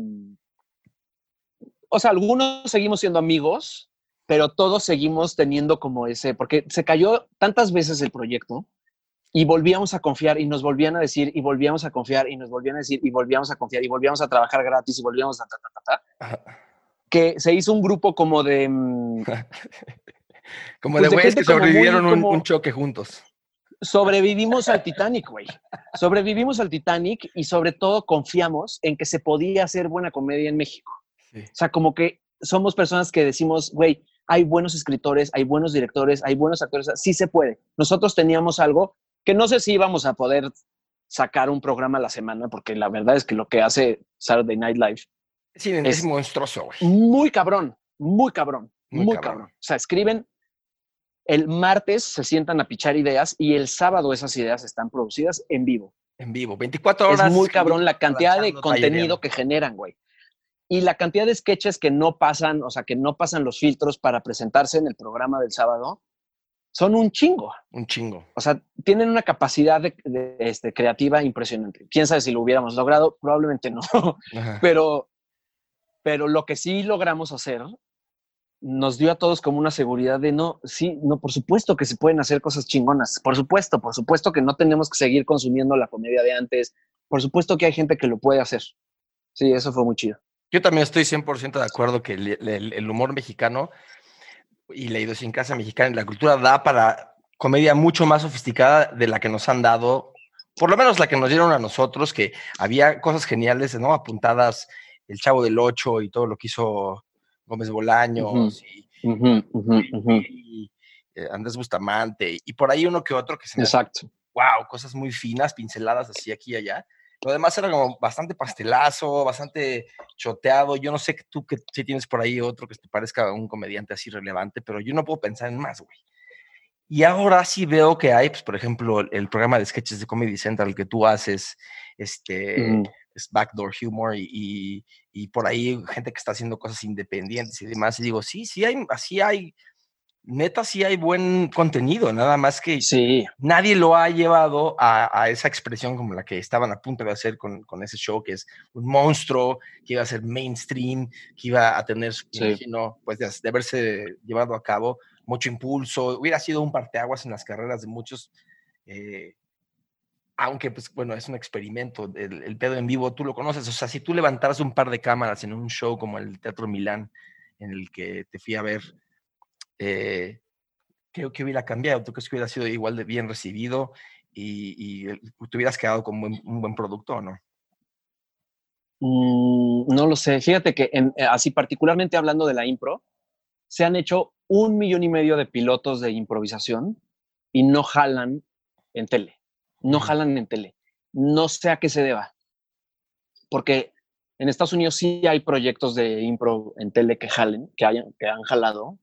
O sea, algunos seguimos siendo amigos, pero todos seguimos teniendo como ese, porque se cayó tantas veces el proyecto y volvíamos a confiar y nos volvían a decir y volvíamos a confiar y nos volvían a decir y volvíamos a confiar y volvíamos a trabajar gratis y volvíamos a ta, ta, ta, ta, que se hizo un grupo como de mm, [LAUGHS] Como Pues de güeyes que como muy sobrevivieron un, un choque juntos. sobrevivimos al Titanic, güey. Sobrevivimos al Titanic y sobre todo confiamos en que se podía hacer buena comedia en México. Sí. O sea, como que somos personas que decimos, güey, hay buenos escritores, hay buenos directores, hay buenos actores, sí se puede. Nosotros teníamos algo que no sé si íbamos a poder sacar un programa a la semana, porque la verdad es que lo que hace Saturday Night Live es, monstruoso, güey. Muy cabrón, muy cabrón, muy, cabrón. O sea, escriben, el martes se sientan a pichar ideas y el sábado esas ideas están producidas en vivo. En vivo, 24 horas. Es muy cabrón la cantidad de contenido que generan, güey. Y la cantidad de sketches que no pasan, o sea, que no pasan los filtros para presentarse en el programa del sábado, son un chingo. Un chingo. O sea, tienen una capacidad de, este, creativa impresionante. Quién sabe si lo hubiéramos logrado, probablemente no. Pero, pero lo que sí logramos hacer nos dio a todos como una seguridad de no, sí, no, por supuesto que se pueden hacer cosas chingonas. Por supuesto, por supuesto que no tenemos que seguir consumiendo la comedia de antes. Por supuesto que hay gente que lo puede hacer. Sí, eso fue muy chido. Yo también estoy 100% de acuerdo que el, humor mexicano y la idiosincrasia mexicana y la cultura da para comedia mucho más sofisticada de la que nos han dado, por lo menos la que nos dieron a nosotros, que había cosas geniales, ¿no? Apuntadas El Chavo del Ocho y todo lo que hizo Gómez Bolaños y, eh, Andrés Bustamante y por ahí uno que otro que se Exacto. wow, cosas muy finas, pinceladas así aquí y allá. Lo demás era como bastante pastelazo, bastante choteado. Yo no sé tú que si tienes por ahí otro que te parezca un comediante así relevante, pero yo no puedo pensar en más, güey. Y ahora sí veo que hay, pues, por ejemplo, el, programa de sketches de Comedy Central que tú haces, este, es Backdoor Humor y, y, por ahí gente que está haciendo cosas independientes y demás. Y digo, sí, sí hay, así hay neta sí hay buen contenido, nada más que sí. nadie lo ha llevado a, esa expresión como la que estaban a punto de hacer con, ese show, que es un monstruo, que iba a ser mainstream, que iba a tener, pues de, haberse llevado a cabo, mucho impulso, hubiera sido un parteaguas en las carreras de muchos, eh, aunque pues bueno, es un experimento, el, pedo en vivo, tú lo conoces, o sea, si tú levantaras un par de cámaras en un show como el Teatro Milán, en el que te fui a ver, eh, creo que hubiera cambiado. ¿Tú crees que hubiera sido igual de bien recibido y, te hubieras quedado con un buen producto o no? Mm, no lo sé. Fíjate que eh, así particularmente hablando de la impro, se han hecho un millón y medio de pilotos de improvisación y no jalan en tele. No jalan en tele. No sé a qué se deba. Porque en Estados Unidos sí hay proyectos de impro en tele que jalen, que, hayan, que han jalado,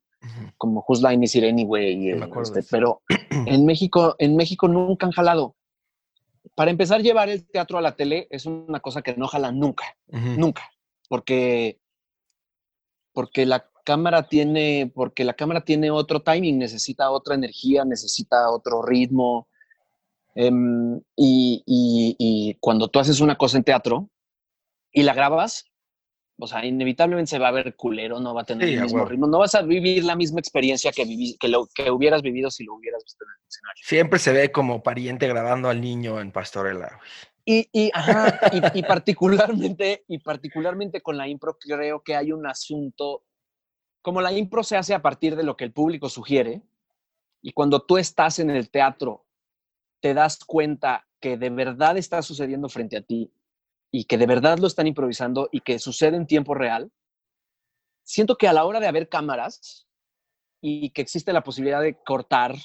como Whose Line Is It Anyway, este, pero [CLEARS THROAT] en México, en México nunca han jalado. Para empezar, llevar el teatro a la tele es una cosa que no jala nunca, nunca, porque, porque la cámara tiene, porque la cámara tiene otro timing, necesita otra energía, necesita otro ritmo. Em, y, y cuando tú haces una cosa en teatro y la grabas, o sea, inevitablemente se va a ver culero, no va a tener el mismo ritmo, no vas a vivir la misma experiencia que, que, lo, que hubieras vivido si lo hubieras visto en el escenario. Siempre se ve como pariente grabando al niño en Pastorela. Y, y, y, particularmente, y particularmente con la impro creo que hay un asunto, como la impro se hace a partir de lo que el público sugiere, y cuando tú estás en el teatro, te das cuenta que de verdad está sucediendo frente a ti y que de verdad lo están improvisando y que sucede en tiempo real, siento que a la hora de haber cámaras y que existe la posibilidad de cortar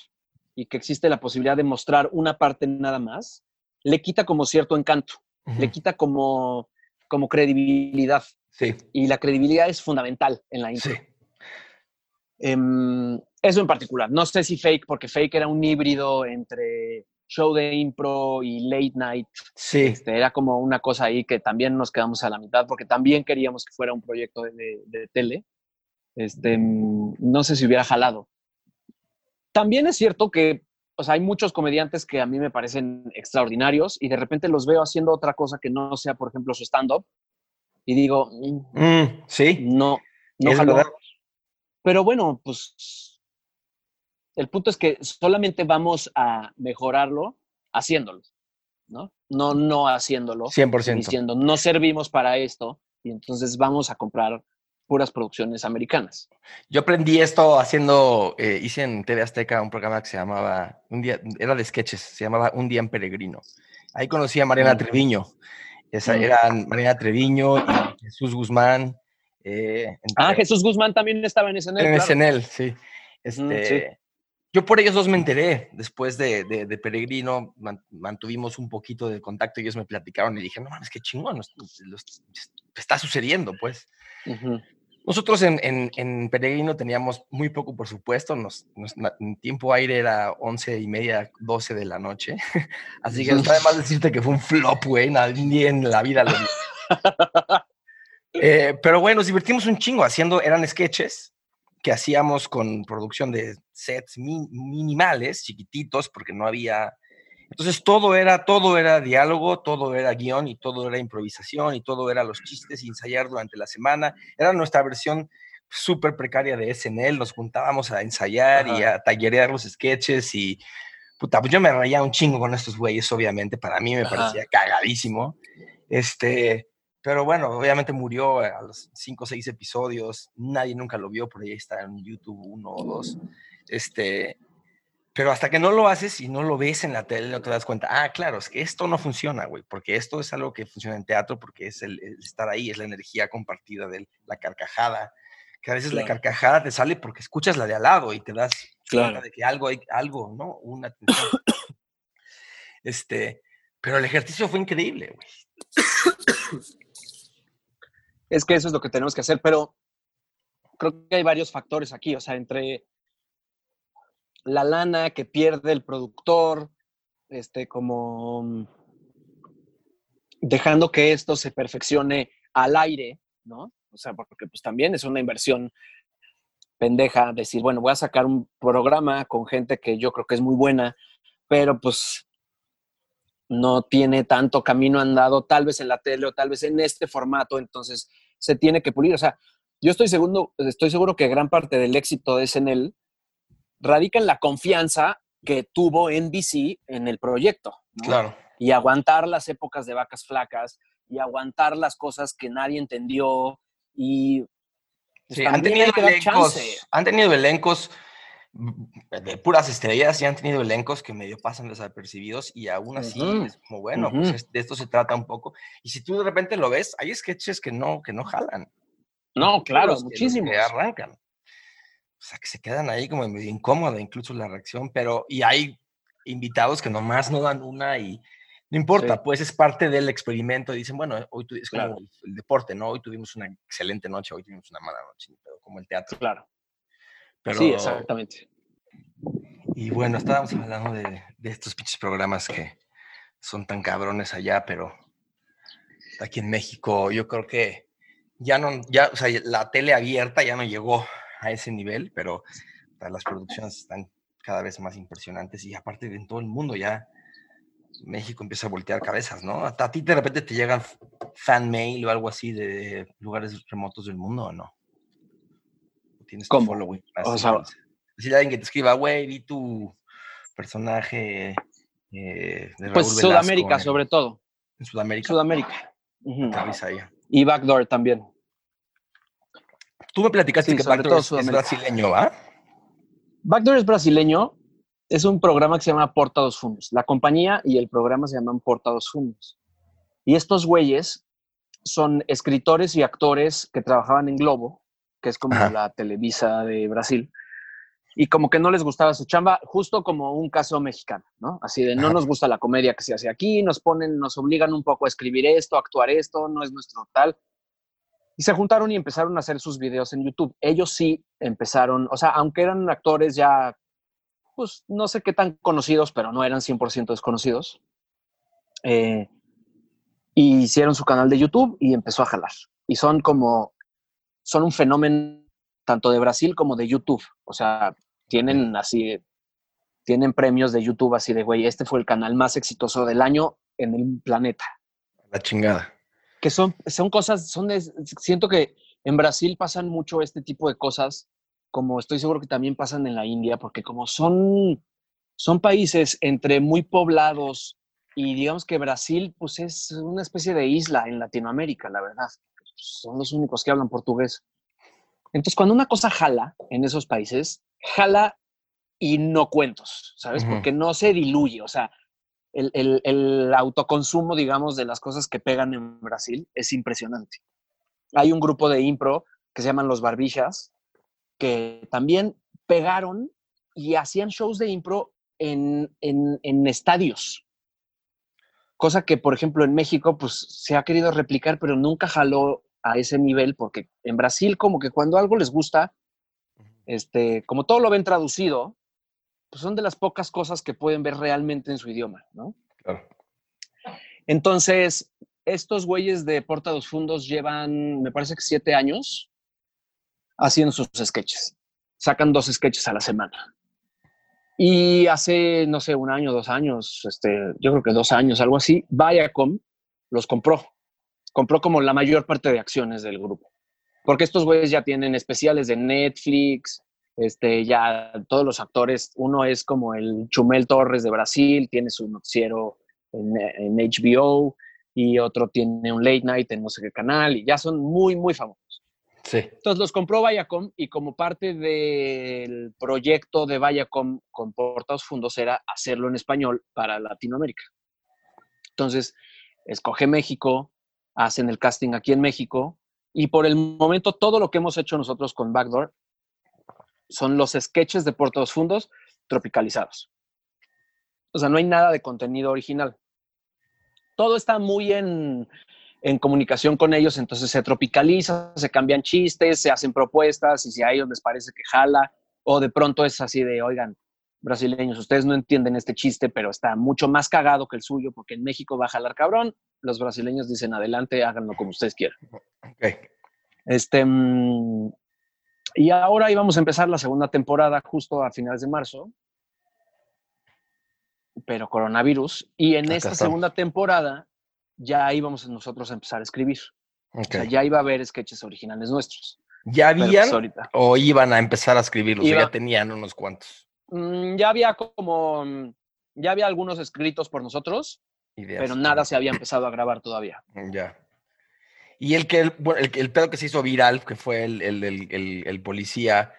y que existe la posibilidad de mostrar una parte nada más, le quita como cierto encanto, le quita como, como credibilidad. Sí. Y la credibilidad es fundamental en la intro. Em, eso en particular. No sé si Fake, porque Fake era un híbrido entre show de impro y late night. Sí. Este, era como una cosa ahí que también nos quedamos a la mitad porque también queríamos que fuera un proyecto de, tele. Este, no sé si hubiera jalado. También es cierto que o sea, hay muchos comediantes que a mí me parecen extraordinarios y de repente los veo haciendo otra cosa que no sea, por ejemplo, su stand-up y digo, mm, mm, sí, no, no jaló. Pero bueno, pues el punto es que solamente vamos a mejorarlo haciéndolo, ¿no? No, no haciéndolo. 100%. Diciendo, no servimos para esto y entonces vamos a comprar puras producciones americanas. Yo aprendí esto haciendo, eh, hice en TV Azteca un programa que se llamaba, un día, era de sketches, se llamaba Un día en Peregrino. Ahí conocí a Mariana mm. Treviño. Esa, mm. Eran Mariana Treviño y Jesús Guzmán. Eh, ah, Jesús Guzmán también estaba en SNL. En SNL, sí. Este, Yo por ellos dos me enteré. Después de, de, Peregrino mantuvimos un poquito de contacto. Ellos me platicaron y dije, no mames, qué chingón. está sucediendo, pues. Nosotros en, en, Peregrino teníamos muy poco por supuesto. Nos, en tiempo aire era once y media, 12 de la noche. [LAUGHS] Así que está además decirte que fue un flop, güey. Nadie en la vida lo [LAUGHS] eh, pero bueno, nos divertimos un chingo haciendo, eran sketches que hacíamos con producción de sets minimales, chiquititos, porque no había... Entonces todo era, todo era diálogo, todo era guion y todo era improvisación y todo era los chistes y ensayar durante la semana. Era nuestra versión súper precaria de SNL, nos juntábamos a ensayar y a tallerear los sketches y puta, pues yo me reía un chingo con estos güeyes, obviamente, para mí me parecía cagadísimo. Este, pero bueno, obviamente murió a los cinco o seis episodios, nadie nunca lo vio, por ahí está en YouTube uno o dos. Este, pero hasta que no lo haces y no lo ves en la tele, no te das cuenta, ah, claro, es que esto no funciona, güey, porque esto es algo que funciona en teatro, porque es el, estar ahí, es la energía compartida de la carcajada, que a veces la carcajada te sale porque escuchas la de al lado y te das cuenta de que algo hay, algo, ¿no? Una Este, pero el ejercicio fue increíble, güey. Es que eso es lo que tenemos que hacer, pero creo que hay varios factores aquí, o sea, entre la lana que pierde el productor, este, como dejando que esto se perfeccione al aire, ¿no? O sea, porque pues también es una inversión pendeja decir, bueno, voy a sacar un programa con gente que yo creo que es muy buena, pero pues no tiene tanto camino andado, tal vez en la tele o tal vez en este formato, entonces se tiene que pulir. O sea, yo estoy seguro, estoy seguro que gran parte del éxito de SNL radica en la confianza que tuvo NBC en el proyecto. Claro. Y aguantar las épocas de vacas flacas y aguantar las cosas que nadie entendió y pues, han, tenido elencos, han tenido elencos de puras estrellas y han tenido elencos que medio pasan desapercibidos y aún así es como, bueno, pues de esto se trata un poco. Y si tú de repente lo ves, hay sketches que no, que no jalan. No, claro, muchísimos. Que arrancan. O sea, que se quedan ahí como medio incómoda incluso la reacción, pero y hay invitados que nomás no dan una y no importa, pues es parte del experimento. Dicen, bueno, hoy tu, es como el, deporte, ¿no? Hoy tuvimos una excelente noche, hoy tuvimos una mala noche, pero como el teatro. Claro sí, exactamente. Y bueno, estábamos hablando de, estos pinches programas que son tan cabrones allá, pero aquí en México yo creo que ya no, ya, o sea, la tele abierta ya no llegó a ese nivel, pero las producciones están cada vez más impresionantes y aparte en todo el mundo ya México empieza a voltear cabezas, ¿no? A ti de repente te llegan fan mail o algo así de lugares remotos del mundo o no? Tienes ¿Cómo? tu O sea, si alguien que te escriba, güey, vi tu personaje eh, de Pues Sudamérica, sobre todo. En Sudamérica. Sudamérica. Y Backdoor también. Tú me platicaste que Backdoor es, brasileño, ¿va? Backdoor es brasileño. Es un programa que se llama Porta dos Fundos. La compañía y el programa se llaman Porta dos Fundos. Y estos güeyes son escritores y actores que trabajaban en Globo que es como la Televisa de Brasil, y como que no les gustaba su chamba, justo como un caso mexicano, ¿no? Así de no nos gusta la comedia que se hace aquí, nos ponen, nos obligan un poco a escribir esto, a actuar esto, no es nuestro tal. Y se juntaron y empezaron a hacer sus videos en YouTube. Ellos sí empezaron, o sea, aunque eran actores ya, pues no sé qué tan conocidos, pero no eran 100% desconocidos. Eh, hicieron su canal de YouTube y empezó a jalar. Y son como son un fenómeno tanto de Brasil como de YouTube. O sea, tienen así, tienen premios de YouTube así de, güey, este fue el canal más exitoso del año en el planeta. La chingada. Que son, son cosas, son de, siento que en Brasil pasan mucho este tipo de cosas, como estoy seguro que también pasan en la India, porque como son, son países entre muy poblados y digamos que Brasil pues es una especie de isla en Latinoamérica, la verdad son los únicos que hablan portugués. Entonces, cuando una cosa jala en esos países, jala y no cuentos, ¿sabes? Porque no se diluye, o sea, el, autoconsumo, digamos, de las cosas que pegan en Brasil es impresionante. Hay un grupo de impro que se llaman Los Barbillas, que también pegaron y hacían shows de impro en, en, estadios. Cosa que, por ejemplo, en México, pues se ha querido replicar, pero nunca jaló a ese nivel, porque en Brasil, como que cuando algo les gusta, este, como todo lo ven traducido, pues son de las pocas cosas que pueden ver realmente en su idioma, ¿no? Claro. Entonces, estos güeyes de Porta dos Fundos llevan, me parece que siete años haciendo sus sketches. Sacan dos sketches a la semana. Y hace, no sé, un año, dos años, este, yo creo que dos años, algo así, Viacom los compró. Compró como la mayor parte de acciones del grupo. Porque estos güeyes ya tienen especiales de Netflix, este, ya todos los actores, uno es como el Chumel Torres de Brasil, tiene su noticiero en, en HBO, y otro tiene un late night en no sé qué canal, y ya son muy, muy famosos. Entonces los compró Viacom y como parte del proyecto de Viacom con Portados Fundos era hacerlo en español para Latinoamérica. Entonces, escoge México, hacen el casting aquí en México y por el momento todo lo que hemos hecho nosotros con Backdoor son los sketches de Portados Fundos tropicalizados. O sea, no hay nada de contenido original. Todo está muy en, en comunicación con ellos, entonces se tropicaliza, se cambian chistes, se hacen propuestas y si a ellos les parece que jala o de pronto es así de, oigan, brasileños, ustedes no entienden este chiste, pero está mucho más cagado que el suyo porque en México va a jalar cabrón, los brasileños dicen adelante, háganlo como ustedes quieran. Este, mm, y ahora íbamos a empezar la segunda temporada justo a finales de marzo, pero coronavirus, y en esta segunda temporada ya íbamos nosotros a empezar a escribir. O sea, ya iba a haber sketches originales nuestros. ¿Ya pues, habían o iban a empezar a escribirlos? ya tenían unos cuantos. Mm, ya había como, mm, ya había algunos escritos por nosotros, pero nada se había empezado a grabar todavía. Ya. Y el que, el, el, pedo que se hizo viral, que fue el, el policía,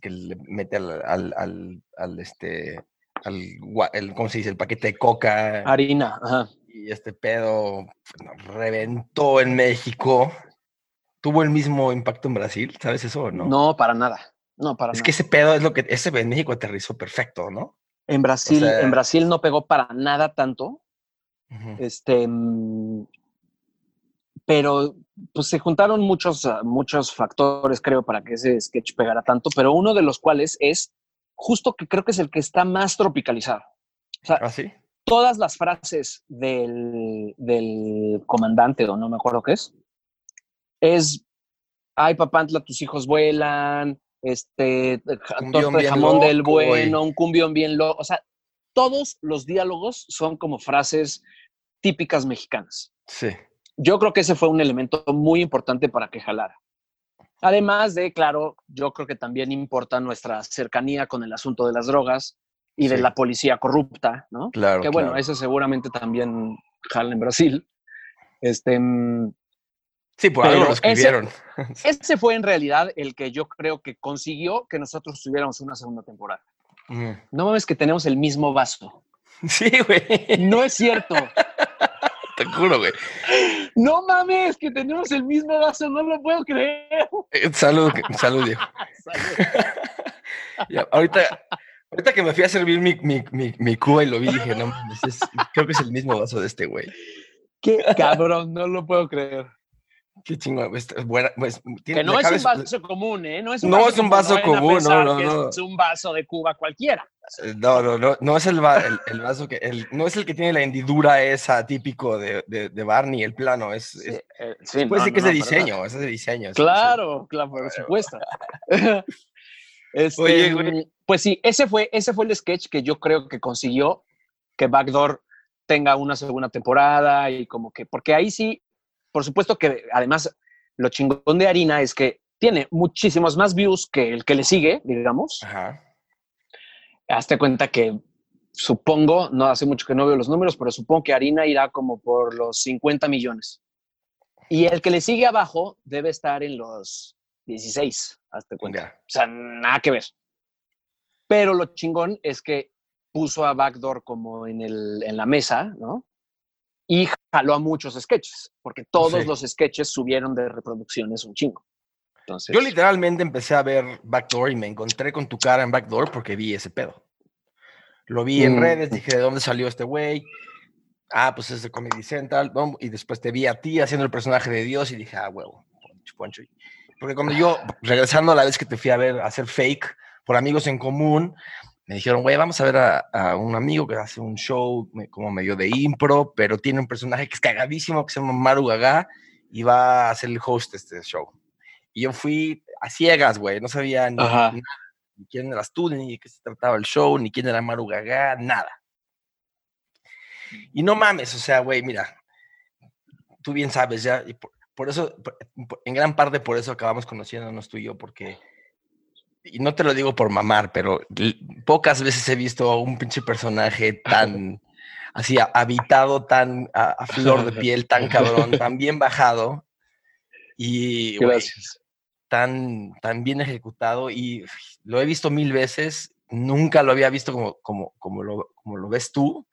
que le mete al, al, al, este, al, ¿cómo se dice? El paquete de coca. Harina, ajá y este pedo reventó en México. ¿Tuvo el mismo impacto en Brasil? ¿Sabes eso o no? No, para nada. No, para es que ese pedo es lo que ese en México aterrizó perfecto, ¿no? En Brasil, en Brasil no pegó para nada tanto. Este, mm, pero pues se juntaron muchos, muchos factores, creo, para que ese sketch pegara tanto, pero uno de los cuales es justo que creo que es el que está más tropicalizado. O sea, ¿Ah, sí? todas las frases del, comandante, o no me acuerdo qué es, es, ay, papantla, tus hijos vuelan, este, torta de jamón del bueno, un cumbión bien loco. O sea, todos los diálogos son como frases típicas mexicanas. Sí. Yo creo que ese fue un elemento muy importante para que jalara. Además de, claro, yo creo que también importa nuestra cercanía con el asunto de las drogas, y de la policía corrupta, ¿no? Claro. Que bueno, eso seguramente también jala en Brasil. Este, mm, sí, por algo lo escribieron. [LAUGHS] Ese, fue en realidad el que yo creo que consiguió que nosotros tuviéramos una segunda temporada. No mames que tenemos el mismo vaso. [LAUGHS] Sí, güey. No es cierto. [LAUGHS] Te juro, güey. No mames, que tenemos el mismo vaso, no lo puedo creer. Eh, salud, salud, Diego. salud. ahorita, Ahorita que me fui a servir mi, mi, mi, cuba y lo vi, dije, no creo que es el mismo vaso de este güey. Qué cabrón, no lo puedo creer. Qué chingón, pues, buena, pues, que no es un vaso común, ¿eh? No es un vaso, es un vaso común, no, no, no. Es un vaso de Cuba cualquiera. Eh, no, no, no, no es el, el, vaso que, el, no es el que tiene la hendidura esa típico de, de, de Barney, el plano, es, sí, es eh, sí, puede decir que es de diseño, es de diseño. Claro, claro, por supuesto. [LAUGHS] Este, pues sí, ese fue, ese fue el sketch que yo creo que consiguió que Backdoor tenga una segunda temporada y como que, porque ahí sí, por supuesto que además lo chingón de Harina es que tiene muchísimos más views que el que le sigue, digamos. Ajá. Hazte cuenta que supongo, no hace mucho que no veo los números, pero supongo que Harina irá como por los 50 millones. Y el que le sigue abajo debe estar en los 16, hazte cuenta. O sea, nada que ver. Pero lo chingón es que puso a Backdoor como en, el, en la mesa, ¿no? Y jaló a muchos sketches, porque todos los sketches subieron de reproducciones un chingo. Entonces, Yo literalmente empecé a ver Backdoor y me encontré con tu cara en Backdoor porque vi ese pedo. Lo vi en Mm. redes, dije, ¿de dónde salió este güey? Ah, pues es de Comedy Central. ¿no? Y después te vi a ti haciendo el personaje de Dios y dije, ah, huevo, Poncho, Poncho. Porque cuando yo, regresando a la vez que te fui a ver a hacer fake por amigos en común, me dijeron, güey, vamos a ver a, a un amigo que hace un show como medio de impro, pero tiene un personaje que es cagadísimo, que se llama Maru Gaga, y va a ser el host de este show. Y yo fui a ciegas, güey, no sabía ni, nada, ni quién eras tú, ni de qué se trataba el show, ni quién era Maru Gaga, nada. Y no mames, o sea, güey, mira, tú bien sabes ya, y por, por eso, por- en gran parte por eso acabamos conociéndonos tú y yo, porque, y no te lo digo por mamar, pero pocas veces he visto a un pinche personaje tan, [LAUGHS] así, habitado, tan a, a flor de piel, tan [LAUGHS] cabrón, tan bien bajado, y tan, tan bien ejecutado, y lo he visto mil veces, nunca lo había visto como, como, como, lo, como lo ves tú,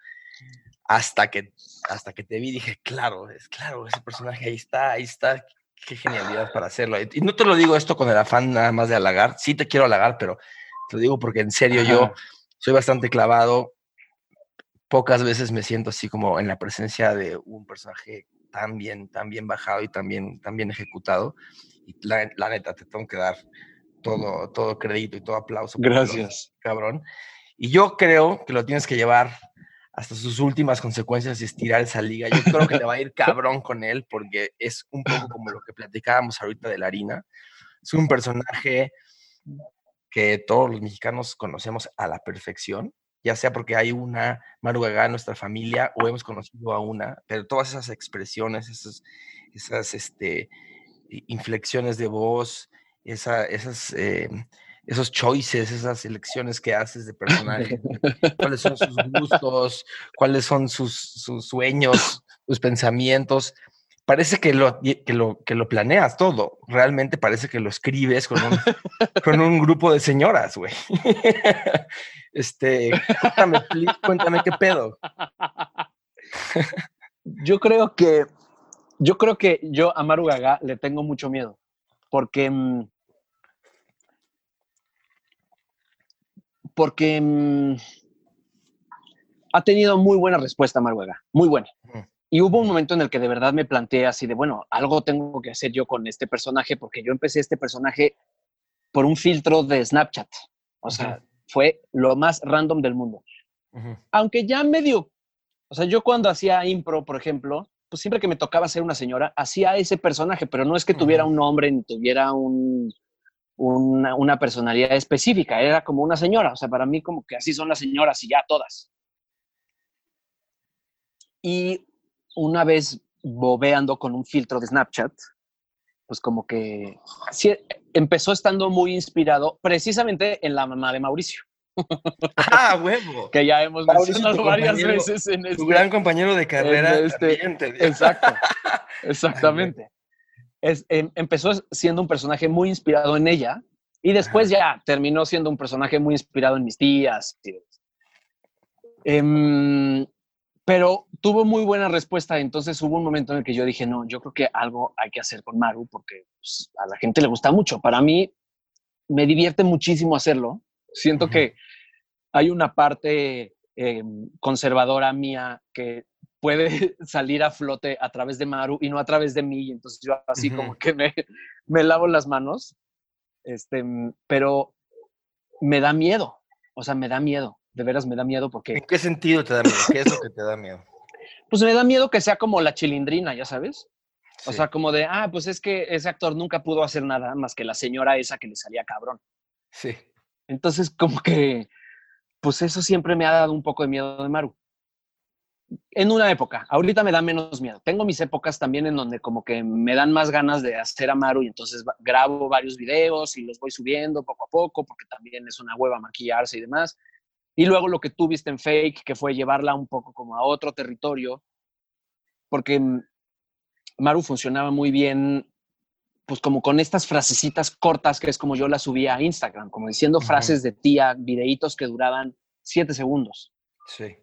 hasta que, hasta que te vi dije, claro, es claro, ese personaje ahí está, ahí está, qué genialidad para hacerlo. Y no te lo digo esto con el afán nada más de halagar, sí te quiero halagar, pero te lo digo porque en serio yo soy bastante clavado. Pocas veces me siento así como en la presencia de un personaje tan bien, tan bien bajado y tan bien, tan bien ejecutado. Y la, la neta, te tengo que dar todo, todo crédito y todo aplauso. Gracias. cabrón. Y yo creo que lo tienes que llevar hasta sus últimas consecuencias y estirar esa liga. Yo creo que te va a ir [LAUGHS] cabrón con él porque es un poco como lo que platicábamos ahorita de la harina. Es un personaje que todos los mexicanos conocemos a la perfección, ya sea porque hay una Maru en nuestra familia o hemos conocido a una, pero todas esas expresiones, esas, esas este, inflexiones de voz, esa, esas, eh, esos choices, esas elecciones que haces de personaje, [LAUGHS] cuáles son sus gustos, cuáles son sus, sus sueños, sus pensamientos. Parece que lo, que, lo, que lo planeas todo. Realmente parece que lo escribes con un, [LAUGHS] con un grupo de señoras, güey. [LAUGHS] Este, cuéntame, please, cuéntame qué pedo. Yo creo que yo creo que yo a Maru Gaga le tengo mucho miedo porque mm, porque mm, ha tenido muy buena respuesta Maru Gaga, muy buena. Y hubo un momento en el que de verdad me planteé así de, bueno, algo tengo que hacer yo con este personaje porque yo empecé este personaje por un filtro de Snapchat. O sea, fue lo más random del mundo. Aunque ya medio, o sea, yo cuando hacía impro, por ejemplo, pues siempre que me tocaba ser una señora, hacía ese personaje, pero no es que tuviera un nombre ni tuviera un, una, una personalidad específica, era como una señora, o sea, para mí como que así son las señoras y ya todas. Y una vez bobeando con un filtro de Snapchat, pues como que sí, empezó estando muy inspirado precisamente en la mamá de Mauricio, Ah, huevo. [LAUGHS] que ya hemos Mauricio, mencionado varias veces en este, Tu gran compañero de carrera este- también. Exacto, [LAUGHS] exactamente. Es, em, empezó siendo un personaje muy inspirado en ella y después ya terminó siendo un personaje muy inspirado en mis tías. Em, pero tuvo muy buena respuesta, entonces hubo un momento en el que yo dije, no, yo creo que algo hay que hacer con Maru porque pues, a la gente le gusta mucho. Para mí me divierte muchísimo hacerlo. Siento que hay una parte em, conservadora mía que puede [LAUGHS] salir a flote a través de Maru y no a través de mí. y Entonces yo así como que me, [LAUGHS] me lavo las manos. Este, pero me da miedo. O sea, me da miedo. De veras me da miedo porque, ¿En qué sentido te da miedo? ¿Qué es lo que te da miedo? [LAUGHS] pues me da miedo que sea como la chilindrina, ya sabes. O Sí, sea, como de, ah, pues es que ese actor nunca pudo hacer nada más que la señora esa que le salía cabrón. sí. Entonces, como que, pues eso siempre me ha dado un poco de miedo de Maru. En una época, ahorita me da menos miedo. Tengo mis épocas también en donde como que me dan más ganas de hacer a Maru y entonces grabo varios videos y los voy subiendo poco a poco porque también es una hueva maquillarse y demás. Y luego lo que tú viste en Fake, que fue llevarla un poco como a otro territorio, porque Maru funcionaba muy bien pues como con estas frasecitas cortas que es como yo las subía a Instagram, como diciendo frases de tía, videitos que duraban siete segundos. Sí.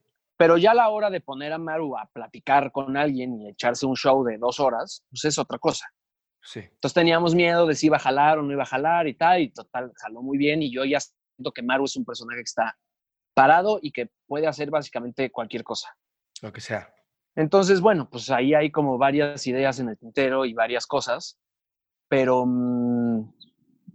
Pero ya a la hora de poner a Maru a platicar con alguien y echarse un show de dos horas, pues es otra cosa. Sí. Entonces teníamos miedo de si iba a jalar o no iba a jalar y tal, y total, jaló muy bien. Y yo ya siento que Maru es un personaje que está parado y que puede hacer básicamente cualquier cosa. Lo que sea. Entonces, bueno, pues ahí hay como varias ideas en el tintero y varias cosas, pero, mm,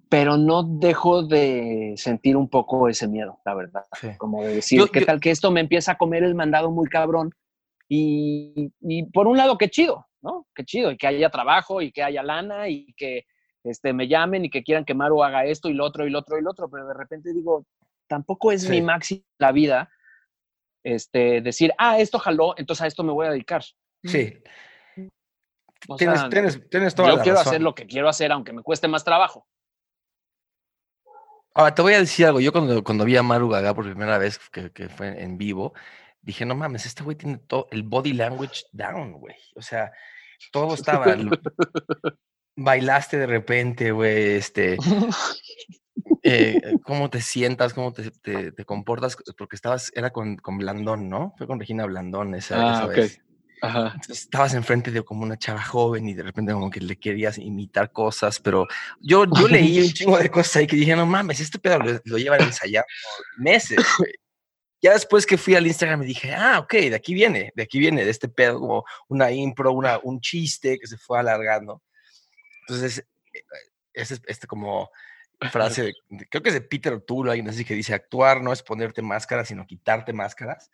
pero no dejo de sentir un poco ese miedo, la verdad. Como de decir, ¿qué tal que esto me empieza a comer el mandado muy cabrón? Y, y, por un lado, qué chido, ¿no? Qué chido, y que haya trabajo y que haya lana y que este, me llamen y que quieran que Maru haga esto y lo otro y lo otro y lo otro, pero de repente digo, tampoco es mi máxima la vida este, decir, ah, esto jaló, entonces a esto me voy a dedicar. Sí. tienes, tienes, tienes toda yo quiero hacer lo que quiero hacer, aunque me cueste más trabajo. Ahora, te voy a decir algo. Yo cuando, cuando vi a Maru Gaga por primera vez, que, que fue en vivo, dije, no mames, este güey tiene todo el body language down, güey. O sea, todo estaba... bailaste de repente, güey, este... Eh, cómo te sientas, cómo te, te, comportas, porque estabas, era con, con, Blandón, ¿no? Fue con Regina Blandón esa, ah, vez. Ajá. estabas enfrente de como una chava joven y de repente como que le querías imitar cosas, pero yo, yo leí un chingo de cosas ahí que dije, no mames, este pedo lo, lo llevan ensayando meses, [COUGHS] Ya después que fui al Instagram me dije, ah, ok, de aquí viene, de aquí viene, de este pedo, como una impro, una, un chiste que se fue alargando. Entonces, este, este como frase, creo que es de Peter O'Toole, alguien así que dice, actuar no es ponerte máscaras, sino quitarte máscaras.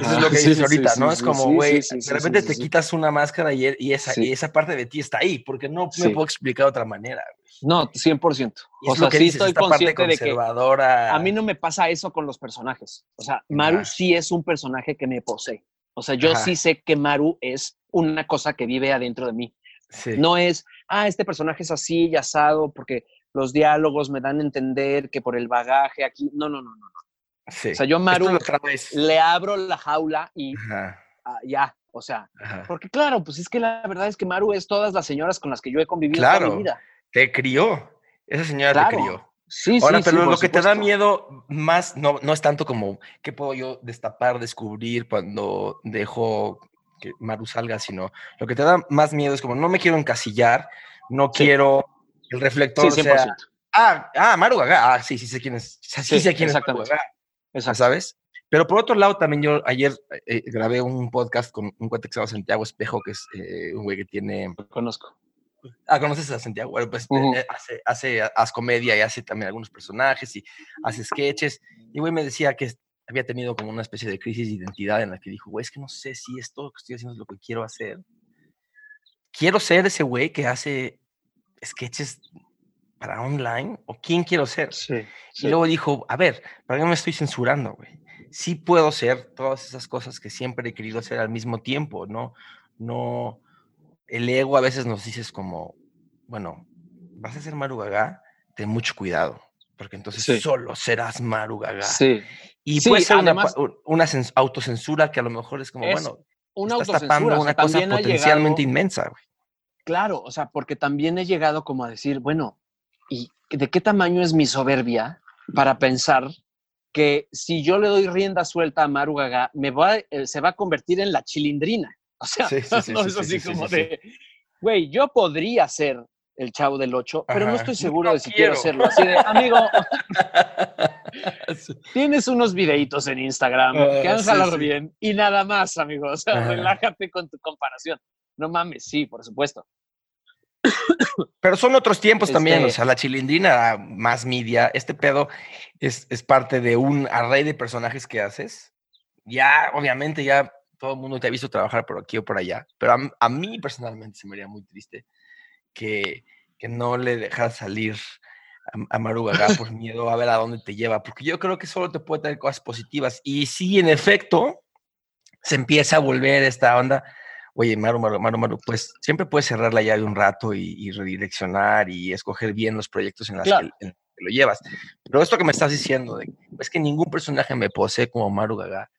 Eso es lo que dices ahorita, ¿no? es como, güey, de repente te quitas una máscara y, y esa, y esa parte de ti está ahí, porque no me puedo explicar de otra manera. No, 100%. o sea, sí estoy consciente de que a mí no me pasa eso con los personajes. O sea, Maru sí es un personaje que me posee. O sea, yo sí sé que Maru es una cosa que vive adentro de mí. No es, ah, este personaje es así y asado, porque los diálogos me dan a entender que por el bagaje aquí. No, no, no, no. O sea, yo Maru le abro la jaula y ah, ya. O sea, porque claro, pues es que la verdad es que Maru es todas las señoras con las que yo he convivido toda mi vida. Te crió. Esa señora te crió. Sí, Ahora, pero lo que te da miedo más no, no es tanto como qué puedo yo destapar, descubrir cuando dejo que Maru salga, sino lo que te da más miedo es como no me quiero encasillar, no quiero el reflector sí, sea, ah, ah, Maru Gaga, ah, sí, sí sé quién es, sí, sé quién es Maru Gaga, ¿sabes? Pero por otro lado, también yo ayer eh, grabé un podcast con un cuate que se llama Santiago Espejo, que es eh, un güey que tiene... conozco. Ah, ¿conoces a Santiago? Bueno, pues eh, hace, hace, hace comedia y hace también algunos personajes y hace sketches. Y güey me decía que había tenido como una especie de crisis de identidad en la que dijo, güey, es que no sé si esto que estoy haciendo es lo que quiero hacer. Quiero ser ese güey que hace sketches para online o quién quiero ser. Sí, Y luego dijo, a ver, ¿para qué me estoy censurando, güey? Sí puedo ser todas esas cosas que siempre he querido hacer al mismo tiempo, ¿no? No, el ego a veces nos dices como, bueno, vas a ser Maru Gaga, ten mucho cuidado, porque entonces solo serás Maru Gaga. Sí. Y puede ser una, una, autocensura que a lo mejor es como, bueno, una estás tapando una cosa potencialmente inmensa, güey. Claro, o sea, porque también he llegado como a decir, bueno, ¿y de qué tamaño es mi soberbia para pensar que si yo le doy rienda suelta a Maru Gaga, me va, eh, se va a convertir en la chilindrina? O sea, es así como de, güey, yo podría ser el chavo del 8, pero no estoy seguro de si quiero. hacerlo. Así de, amigo, [LAUGHS] tienes unos videitos en Instagram que han jalado bien y nada más, amigo. O sea, relájate con tu comparación. No mames, sí, por supuesto. Pero son otros tiempos también, o este sea, la chilindrina, más media, este pedo es, es, parte de un array de personajes que haces. Ya, obviamente, ya todo el mundo te ha visto trabajar por aquí o por allá, pero a, mí personalmente se me haría muy triste que, que no le dejas salir a, a Marugaga por [LAUGHS] miedo a ver a dónde te lleva, porque yo creo que solo te puede traer cosas positivas. Y sí, en efecto, se empieza a volver esta onda oye, Maru, Maru, Maru, Maru, pues siempre puedes cerrar la llave un rato y, redireccionar y escoger bien los proyectos en los que, lo llevas. Pero esto que me estás diciendo, de, es que ningún personaje me posee como Maru Gaga,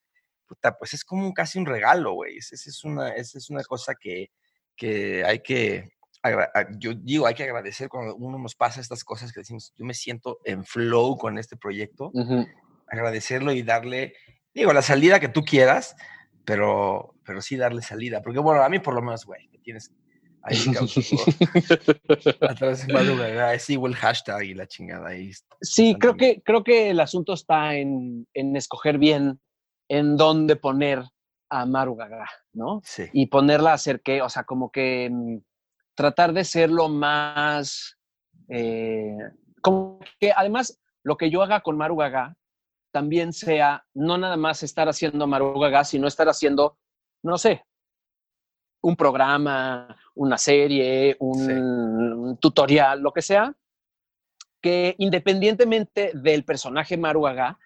puta, pues es como casi un regalo, güey. Esa es una, es una cosa que, que hay que, yo digo, hay que agradecer cuando uno nos pasa estas cosas que decimos, yo me siento en flow con este proyecto, agradecerlo y darle, digo, la salida que tú quieras, pero, pero sí darle salida. Porque, bueno, a mí por lo menos, güey, tienes Ahí [LAUGHS] Atrás de Maru Gaga, es igual el hashtag y la chingada. Ahí sí, creo que, creo que el asunto está en, en escoger bien en dónde poner a Maru Gaga, ¿no? Sí. Y ponerla a hacer que, o sea, como que mm, tratar de ser lo más... Eh, como que además lo que yo haga con Maru Gaga también sea no nada más estar haciendo Maru Gaga, sino estar haciendo, no sé, un programa, una serie, un, tutorial, lo que sea, que independientemente del personaje Maruaga,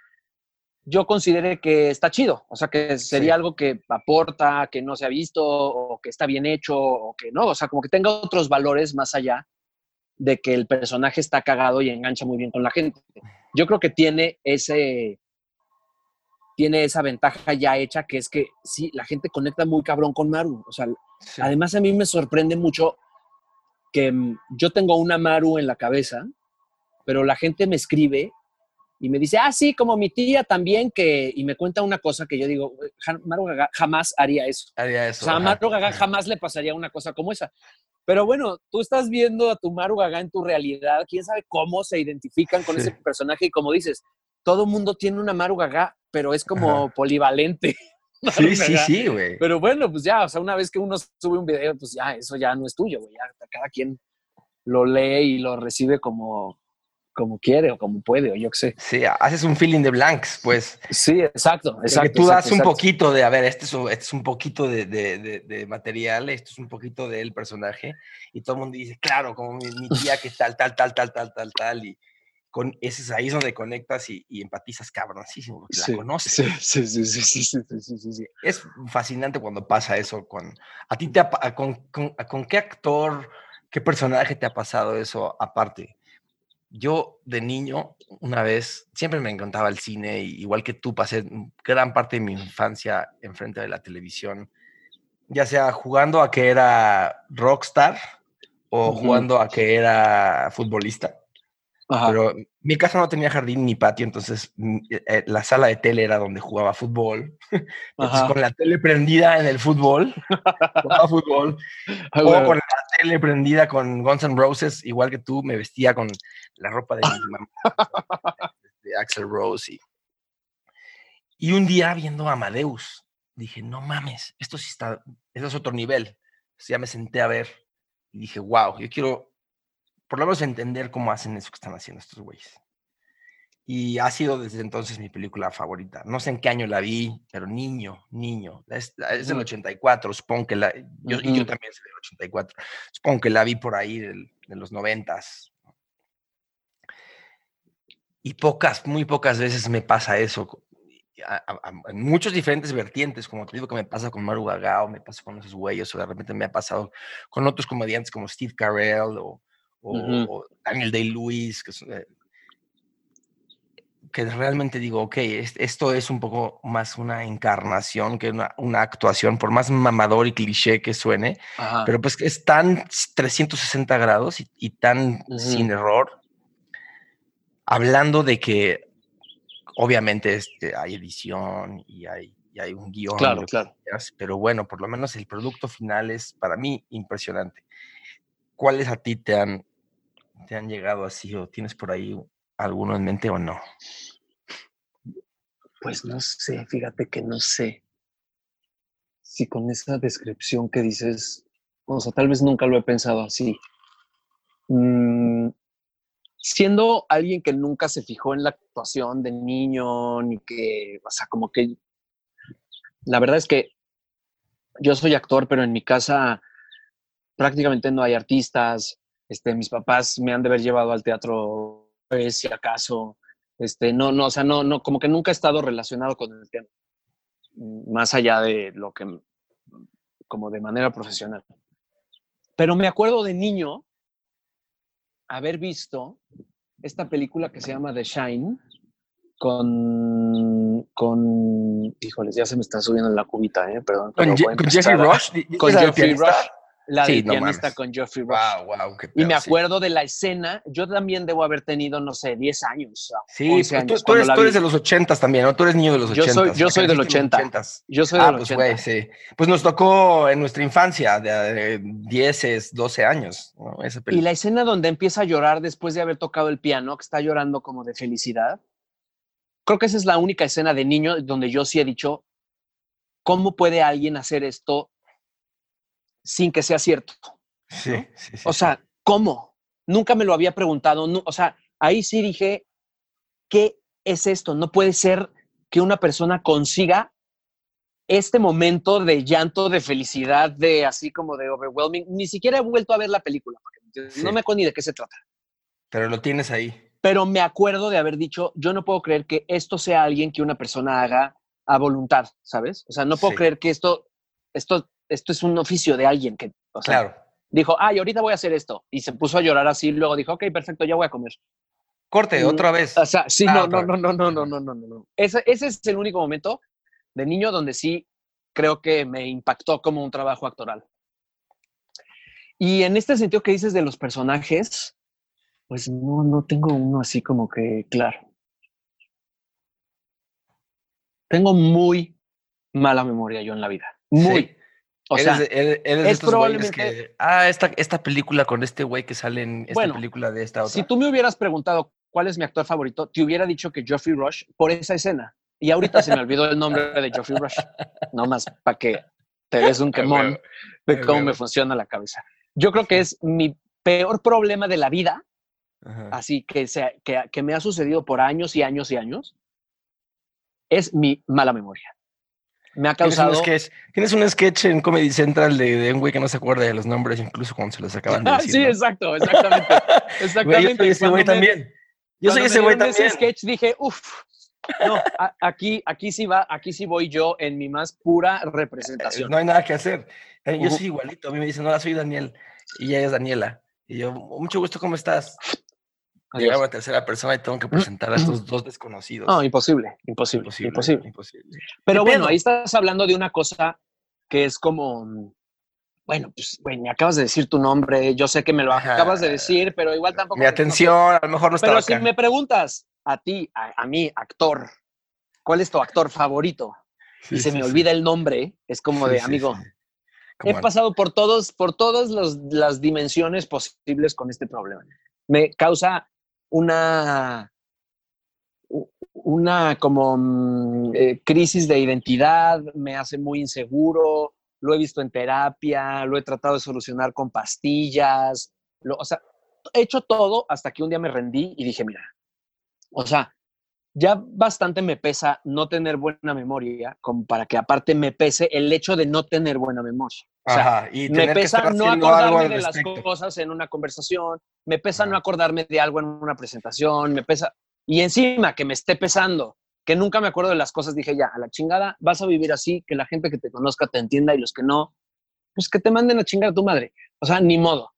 yo considere que está chido, o sea, que sería algo que aporta, que no se ha visto, o que está bien hecho, o que no, o sea, como que tenga otros valores más allá de que el personaje está cagado y engancha muy bien con la gente. Yo creo que tiene ese, tiene esa ventaja ya hecha, que es que sí, la gente conecta muy cabrón con Maru. O sea, además a mí me sorprende mucho que mm, yo tengo una Maru en la cabeza, pero la gente me escribe y me dice, ah, sí, como mi tía también, que, y me cuenta una cosa que yo digo, Maru Gaga jamás haría eso. Haría eso. O sea, a Maru Gaga jamás le pasaría una cosa como esa. Pero bueno, tú estás viendo a tu Maru Gaga en tu realidad, quién sabe cómo se identifican con ese personaje y como dices, todo mundo tiene una Maru Gaga, pero es como polivalente. [LAUGHS] Sí, sí, sí, güey. Pero bueno, pues ya, o sea, una vez que uno sube un video, pues ya, eso ya no es tuyo, güey. Ya cada quien lo lee y lo recibe como, como quiere o como puede, o yo qué sé. Sí, haces un feeling de blanks, pues. Sí, exacto, exacto. tú das un poquito de, a ver, este es, este es un poquito de, de, de, material, esto es un poquito del personaje, y todo el mundo dice, claro, como mi, mi tía que tal, tal, tal, tal, tal, tal, tal, y con, ese es ahí donde conectas y, empatizas cabroncísimo, porque la conoces. Sí, sí, sí, sí, sí, sí, Es fascinante cuando pasa eso. Con, ¿A ti te con, con, qué actor, qué personaje te ha pasado eso aparte? Yo de niño, una vez, siempre me encantaba el cine, igual que tú, pasé gran parte de mi infancia enfrente de la televisión, ya sea jugando a que era rockstar o jugando a que era futbolista. Pero mi casa no tenía jardín ni patio, entonces mm, eh, eh, la sala de tele era donde jugaba fútbol. [LAUGHS] Entonces, con la tele prendida en el fútbol, jugaba fútbol. [LAUGHS] Ah, o con la tele prendida con Guns N' Roses, igual que tú, me vestía con la ropa de mi [LAUGHS] mamá, de Axel Rose. Y, y un día viendo a Amadeus, dije, no mames, esto sí está, eso es otro nivel. ya me senté a ver y dije, wow, yo quiero por lo menos entender cómo hacen eso que están haciendo estos güeyes. Y ha sido desde entonces mi película favorita. No sé en qué año la vi, pero niño, niño. Es, es del 84, supongo que la... Yo, Y yo también soy del 84. Supongo que la vi por ahí de los 90. Y pocas, muy pocas veces me pasa eso. en muchos diferentes vertientes, como te digo que me pasa con Maru Gagao, me pasa con esos güeyes, o de repente me ha pasado con otros comediantes como Steve Carell o o, Daniel Day-Lewis, que, eh, que, realmente digo, ok, esto es un poco más una encarnación que una, una actuación, por más mamador y cliché que suene, pero pues es tan 360 grados y, tan sin error, hablando de que obviamente este, hay edición y hay hay un guion. Claro, claro. pero bueno, por lo menos el producto final es para mí impresionante. ¿Cuáles a ti te han te han llegado así o tienes por ahí alguno en mente o no? Pues no sé, fíjate que no sé si con esa descripción que dices, o sea, tal vez nunca lo he pensado así. Mm, siendo alguien que nunca se fijó en la actuación de niño, ni que, o sea, como que, la verdad es que yo soy actor, pero en mi casa prácticamente no hay artistas, este, mis papás me han de haber llevado al teatro, pues, si acaso. Este, no, no, o sea, no, no, como que nunca he estado relacionado con el tema, más allá de lo que, como de manera profesional. Pero me acuerdo de niño haber visto esta película que se llama The Shine con, con, híjoles, ya se me está subiendo la cubita, ¿eh? perdón. ¿Con, Jeffrey Rush? Con Jeffrey Rush la del pianista con Geoffrey Rush. Wow, wow, y me acuerdo de la escena, yo también debo haber tenido, no sé, 10 años. Sí, años, tú, eres, tú, eres, de los 80 también, ¿no? Tú eres niño de los 80. Yo soy, yo soy del 80. Yo soy ah, del pues, 80. sí. Pues nos tocó en nuestra infancia, de, 10, 12 años. y la escena donde empieza a llorar después de haber tocado el piano, que está llorando como de felicidad. Creo que esa es la única escena de niño donde yo sí he dicho, ¿cómo puede alguien hacer esto sin que sea cierto? Sí, sí, O sea, ¿cómo? Nunca me lo había preguntado. o sea, ahí sí dije, ¿qué es esto? No puede ser que una persona consiga este momento de llanto, de felicidad, de así como de overwhelming. Ni siquiera he vuelto a ver la película. No me acuerdo ni de qué se trata. Pero lo tienes ahí. Pero me acuerdo de haber dicho, yo no puedo creer que esto sea alguien que una persona haga a voluntad, ¿sabes? O sea, no puedo creer que esto, esto, esto es un oficio de alguien que, o sea, claro dijo, ay, ahorita voy a hacer esto. Y se puso a llorar así, luego dijo, ok, perfecto, ya voy a comer. Corte, mm, otra vez. O sea, sí, no, no, no, no, no, no, no, no, no. Ese, ese es el único momento de niño donde sí creo que me impactó como un trabajo actoral. Y en este sentido que dices de los personajes, pues no, no tengo uno así como que claro. Tengo muy mala memoria yo en la vida. Muy. O sea, es probablemente. ah, esta, esta película con este güey que sale en esta película de esta otra. Si tú me hubieras preguntado cuál es mi actor favorito, te hubiera dicho que Geoffrey Rush por esa escena. Y ahorita se me olvidó el nombre de Geoffrey Rush. No más para que te des un [LAUGHS] quemón de cómo me funciona la cabeza. Yo creo que es mi peor problema de la vida, así que, sea, que, que me ha sucedido por años y años y años, es mi mala memoria me ha causado. ¿Tienes un sketch, ¿Tienes un sketch en Comedy Central de, un güey que no se acuerda de los nombres, incluso cuando se los acaban de [LAUGHS] decir. sí, exacto, exactamente. [LAUGHS] exactamente. yo soy ese güey también. Yo soy ese güey también. ese sketch dije, uff, no, aquí, aquí sí va, aquí sí voy yo en mi más pura representación. No hay nada que hacer. Eh, yo soy igualito. A mí me dicen, no, soy Daniel. Y ella es Daniela. Y yo, mucho gusto, ¿cómo estás? Llegaba a tercera persona y tengo que presentar a estos dos desconocidos. No, imposible, imposible, imposible. imposible. Pero bueno, ahí estás hablando de una cosa que es como, bueno, pues, güey, me acabas de decir tu nombre, yo sé que me lo acabas de decir, pero igual tampoco... Mi atención, a lo mejor no está Pero si me preguntas a ti, a, mí, actor, ¿cuál es tu actor favorito? y se me olvida el nombre, es como de, amigo, he pasado por todos, por todas las dimensiones posibles con este problema. Me causa una, una como mm, eh, crisis de identidad, me hace muy inseguro, lo he visto en terapia, lo he tratado de solucionar con pastillas, o sea, he hecho todo hasta que un día me rendí y dije, mira, o sea, ya bastante me pesa no tener buena memoria, como para que aparte me pese el hecho de no tener buena memoria. O sea, y me pesa no acordarme de las cosas en una conversación, me pesa no acordarme de algo en una presentación, me pesa. Y encima que me esté pesando, que nunca me acuerdo de las cosas, dije ya, a la chingada, vas a vivir así, que la gente que te conozca te entienda y los que no, pues que te manden a chingar a tu madre. O sea, ni modo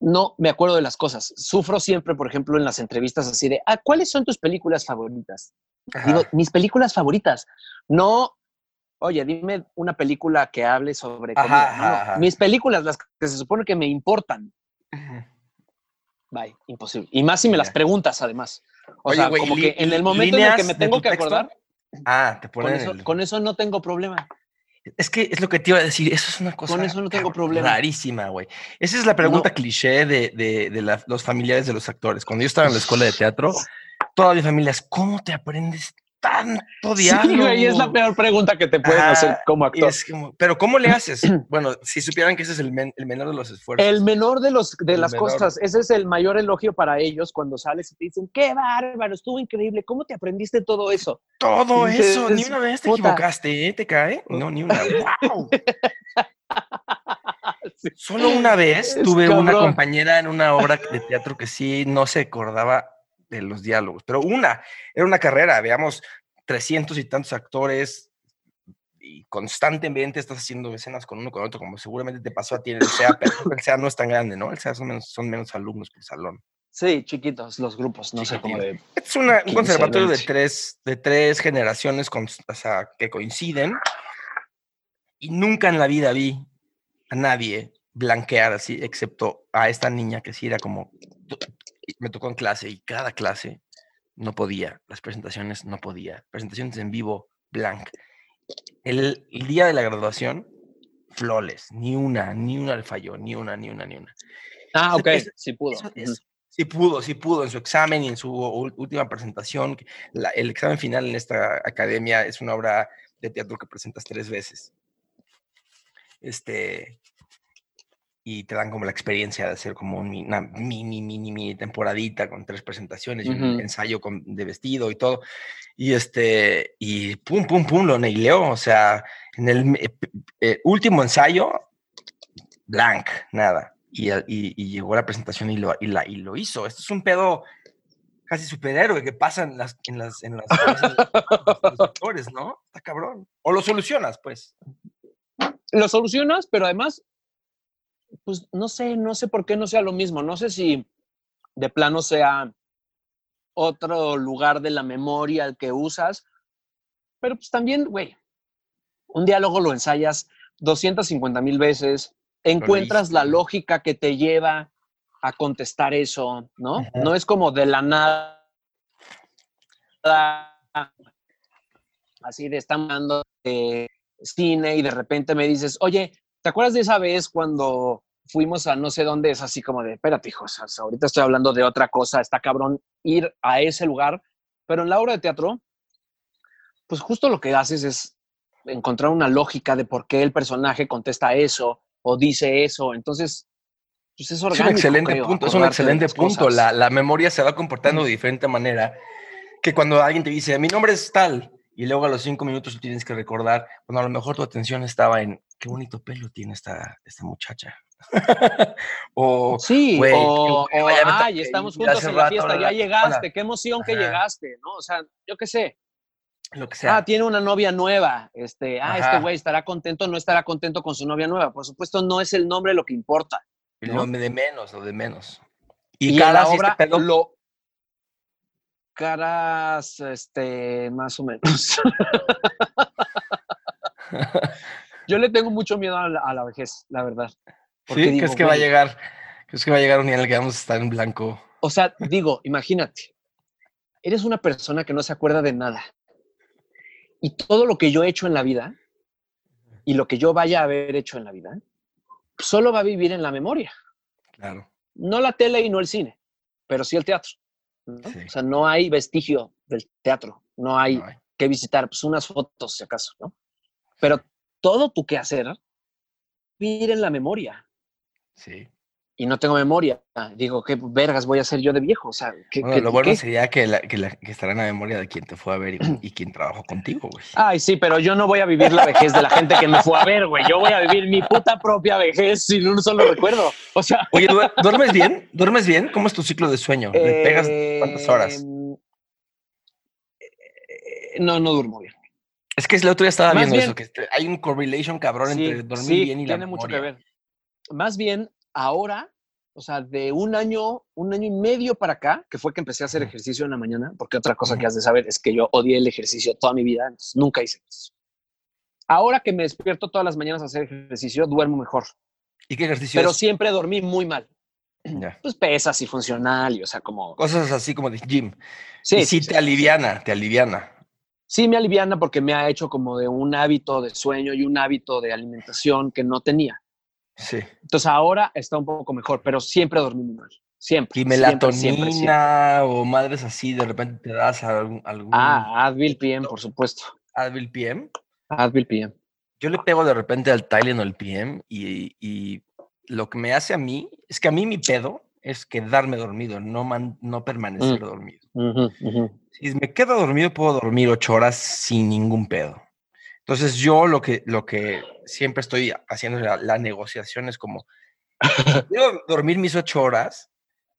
no me acuerdo de las cosas. Sufro siempre, por ejemplo, en las entrevistas así de, ah, ¿cuáles son tus películas favoritas? Digo, mis películas favoritas. No, oye, dime una película que hable sobre mis películas, las que se supone que me importan. Bye, imposible. Y más si me las preguntas, además. O sea, como que en el momento en el que me tengo que acordar, ah, te con, eso, con eso no tengo problema. Es que es lo que te iba a decir, eso es una cosa Con eso no tengo problema. rarísima, güey. Esa es la pregunta cliché de, de, de los familiares de los actores. Cuando yo estaba en la escuela de teatro, toda mi familia es, ¿cómo te aprendes tanto diálogo. Sí, es la peor pregunta que te pueden hacer como actor. pero ¿cómo le haces? [CLEARS THROAT] bueno, si supieran que ese es el, menor de los esfuerzos. El menor de, los, de las cosas. Ese es el mayor elogio para ellos cuando sales y te dicen, qué bárbaro, estuvo increíble. ¿Cómo te aprendiste todo eso? Todo eso. Ni una vez te equivocaste, ¿eh? ¿Te cae? No, ni una [LAUGHS] vez. [LAUGHS] Solo una vez tuve una compañera en una obra de teatro que sí no se acordaba de los diálogos, pero una, era una carrera, veamos, 300 y tantos actores y constantemente estás haciendo escenas con uno con otro, como seguramente te pasó a ti en el SEA, pero el SEA no es tan grande, ¿no? El SEA son menos, son menos alumnos por salón. Sí, chiquitos los grupos, no sé cómo de... Es un conservatorio de tres, de tres generaciones con, o sea, que coinciden y nunca en la vida vi a nadie blanquear así, excepto a esta niña que sí era como, me tocó en clase y cada clase no podía, las presentaciones no podía, presentaciones en vivo, blank. El, día de la graduación, flores, ni una, ni una le falló, ni una, ni una, ni una. Ah, ok, sí pudo. sí pudo, sí pudo en su examen y en su última presentación. el examen final en esta academia es una obra de teatro que presentas tres veces. Este, y te dan como la experiencia de hacer como una mini, mini, mini temporadita con tres presentaciones y un ensayo con, de vestido y todo. Y este, y pum, pum, pum, lo neileó. O sea, en el eh, eh, último ensayo, blank, nada. Y, y, llegó la presentación y lo, y, la, y lo hizo. Esto es un pedo casi superhéroe que pasa en las, en las, en las, los [LAUGHS] ¿no? Está cabrón. O lo solucionas, pues. Lo solucionas, pero además pues no sé, no sé por qué no sea lo mismo. No sé si de plano sea otro lugar de la memoria al que usas, pero pues también, güey, un diálogo lo ensayas 250 mil veces, encuentras la lógica que te lleva a contestar eso, ¿no? No es como de la nada, así de estando de cine y de repente me dices, oye, ¿te acuerdas de esa vez cuando fuimos a no sé dónde, es así como de, espérate, hijos, ahorita estoy hablando de otra cosa, está cabrón ir a ese lugar, pero en la obra de teatro, pues justo lo que haces es encontrar una lógica de por qué el personaje contesta eso o dice eso, entonces, pues es orgánico. Es un excelente punto, es un excelente punto, la, la, memoria se va comportando de diferente manera que cuando alguien te dice, mi nombre es tal, y luego a los cinco minutos tienes que recordar, bueno, a lo mejor tu atención estaba en, qué bonito pelo tiene esta, esta muchacha. [LAUGHS] o, sí, o, ay, estamos juntos en la fiesta, ya llegaste, qué emoción que llegaste, ¿no? O sea, yo qué sé. Lo que sea. Ah, tiene una novia nueva. Este, ah, este güey estará contento no estará contento con su novia nueva. Por supuesto, no es el nombre lo que importa. El nombre de menos, o de menos. Y, cada este obra lo caras, este, más o menos. [LAUGHS] Yo le tengo mucho miedo a la vejez, la verdad. Sí, ¿crees que va a llegar? ¿Crees que va a llegar un día en el que vamos a estar en blanco? O sea, digo, imagínate, eres una persona que no se acuerda de nada. Y todo lo que yo he hecho en la vida y lo que yo vaya a haber hecho en la vida, solo va a vivir en la memoria. Claro. No la tele y no el cine, pero sí el teatro. O sea, no hay vestigio del teatro, no hay, que visitar, pues unas fotos si acaso, ¿no? Pero todo tu quehacer vivir en la memoria. Sí. Y no tengo memoria. Digo, ¿qué vergas voy a hacer yo de viejo? O sea, ¿qué, lo bueno sería que, la, que, estará en la memoria de quien te fue a ver [CLEARS THROAT] y, quien trabajó contigo, güey. Ay, sí, pero yo no voy a vivir la vejez de la gente que me fue a ver, güey. Yo voy a vivir mi puta propia vejez sin un solo recuerdo. O sea. Oye, [LAUGHS] ¿duermes bien? ¿Duermes bien? ¿Cómo es tu ciclo de sueño? ¿Le pegas cuántas horas? Em, eh, no, no duermo bien. Es que el otro día estaba viendo eso, que hay un correlation cabrón entre dormir bien y la tiene mucho que ver más bien ahora, o sea, de un año, un año y medio para acá, que fue que empecé a hacer ejercicio en la mañana, porque otra cosa que has de saber es que yo odié el ejercicio toda mi vida, nunca hice ejercicio. Ahora que me despierto todas las mañanas a hacer ejercicio, duermo mejor. ¿Y qué ejercicio? Pero siempre dormí muy mal. [CLEARS THROAT] Pues pesas y funcional y, o sea, como... Cosas así como de gym. Sí. sí, te aliviana, te aliviana. Sí, me aliviana porque me ha hecho como de un hábito de sueño y un hábito de alimentación que no tenía. Sí. Entonces ahora está un poco mejor, pero siempre dormí muy mal. Siempre. Y melatonina o madres así, de repente te das algún. ah, Advil PM, por supuesto. Advil PM. Advil PM. Yo le pego de repente al Tylenol PM y, y, lo que me hace a mí es que a mí mi pedo es quedarme dormido, no, no permanecer mm. dormido. Si me quedo dormido, puedo dormir ocho horas sin ningún pedo. Entonces yo lo que, lo que siempre estoy haciendo la, negociación es como, quiero [LAUGHS] dormir mis ocho horas,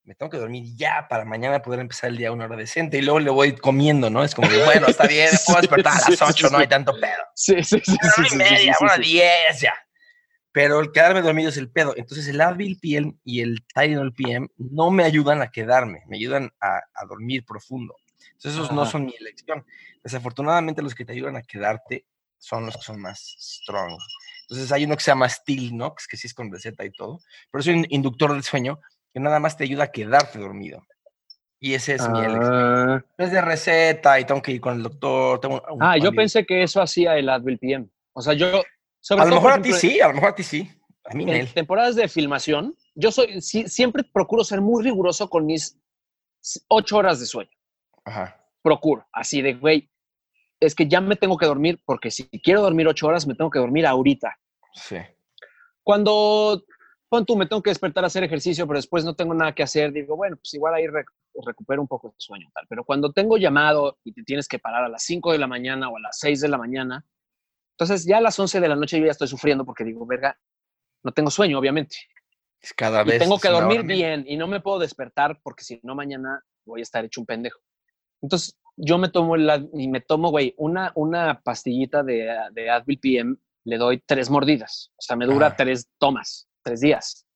me tengo que dormir ya para mañana poder empezar el día a una hora decente y luego le voy comiendo, ¿no? Es como, bueno, está bien, puedo [LAUGHS] despertar a las ocho, no hay tanto pedo. Sí, sí, sí. Una y media, una diez ya. Pero el quedarme dormido es el pedo. Entonces el Advil PM y el Tylenol PM no me ayudan a quedarme, me ayudan a, a dormir profundo. Entonces esos no son mi elección. Desafortunadamente los que te ayudan a quedarte son los que son más strong. Entonces hay uno que se llama Nox, que sí es con receta y todo, pero es un inductor del sueño que nada más te ayuda a quedarte dormido. Y ese es mi ah. Es de receta y tengo que ir con el doctor. ah, yo pensé que eso hacía el Advil PM. O sea, yo... a lo mejor a ti sí, a lo mejor a ti sí. A mí en temporadas de filmación, yo soy, siempre procuro ser muy riguroso con mis ocho horas de sueño. Ajá. Procuro, así de, güey, es que ya me tengo que dormir porque si quiero dormir ocho horas, me tengo que dormir ahorita. Sí. Cuando, pon tú, me tengo que despertar a hacer ejercicio, pero después no tengo nada que hacer, digo, bueno, pues igual ahí recupero un poco de sueño. Tal. Pero cuando tengo llamado y te tienes que parar a las cinco de la mañana o a las seis de la mañana, entonces ya a las once de la noche yo ya estoy sufriendo porque digo, verga, no tengo sueño, obviamente. Es cada vez. Y tengo que dormir bien y no me puedo despertar porque si no mañana voy a estar hecho un pendejo. Entonces, yo me tomo la, y me tomo, güey, una, una pastillita de, de Advil PM, le doy tres mordidas. O sea, me dura tres tomas, tres días.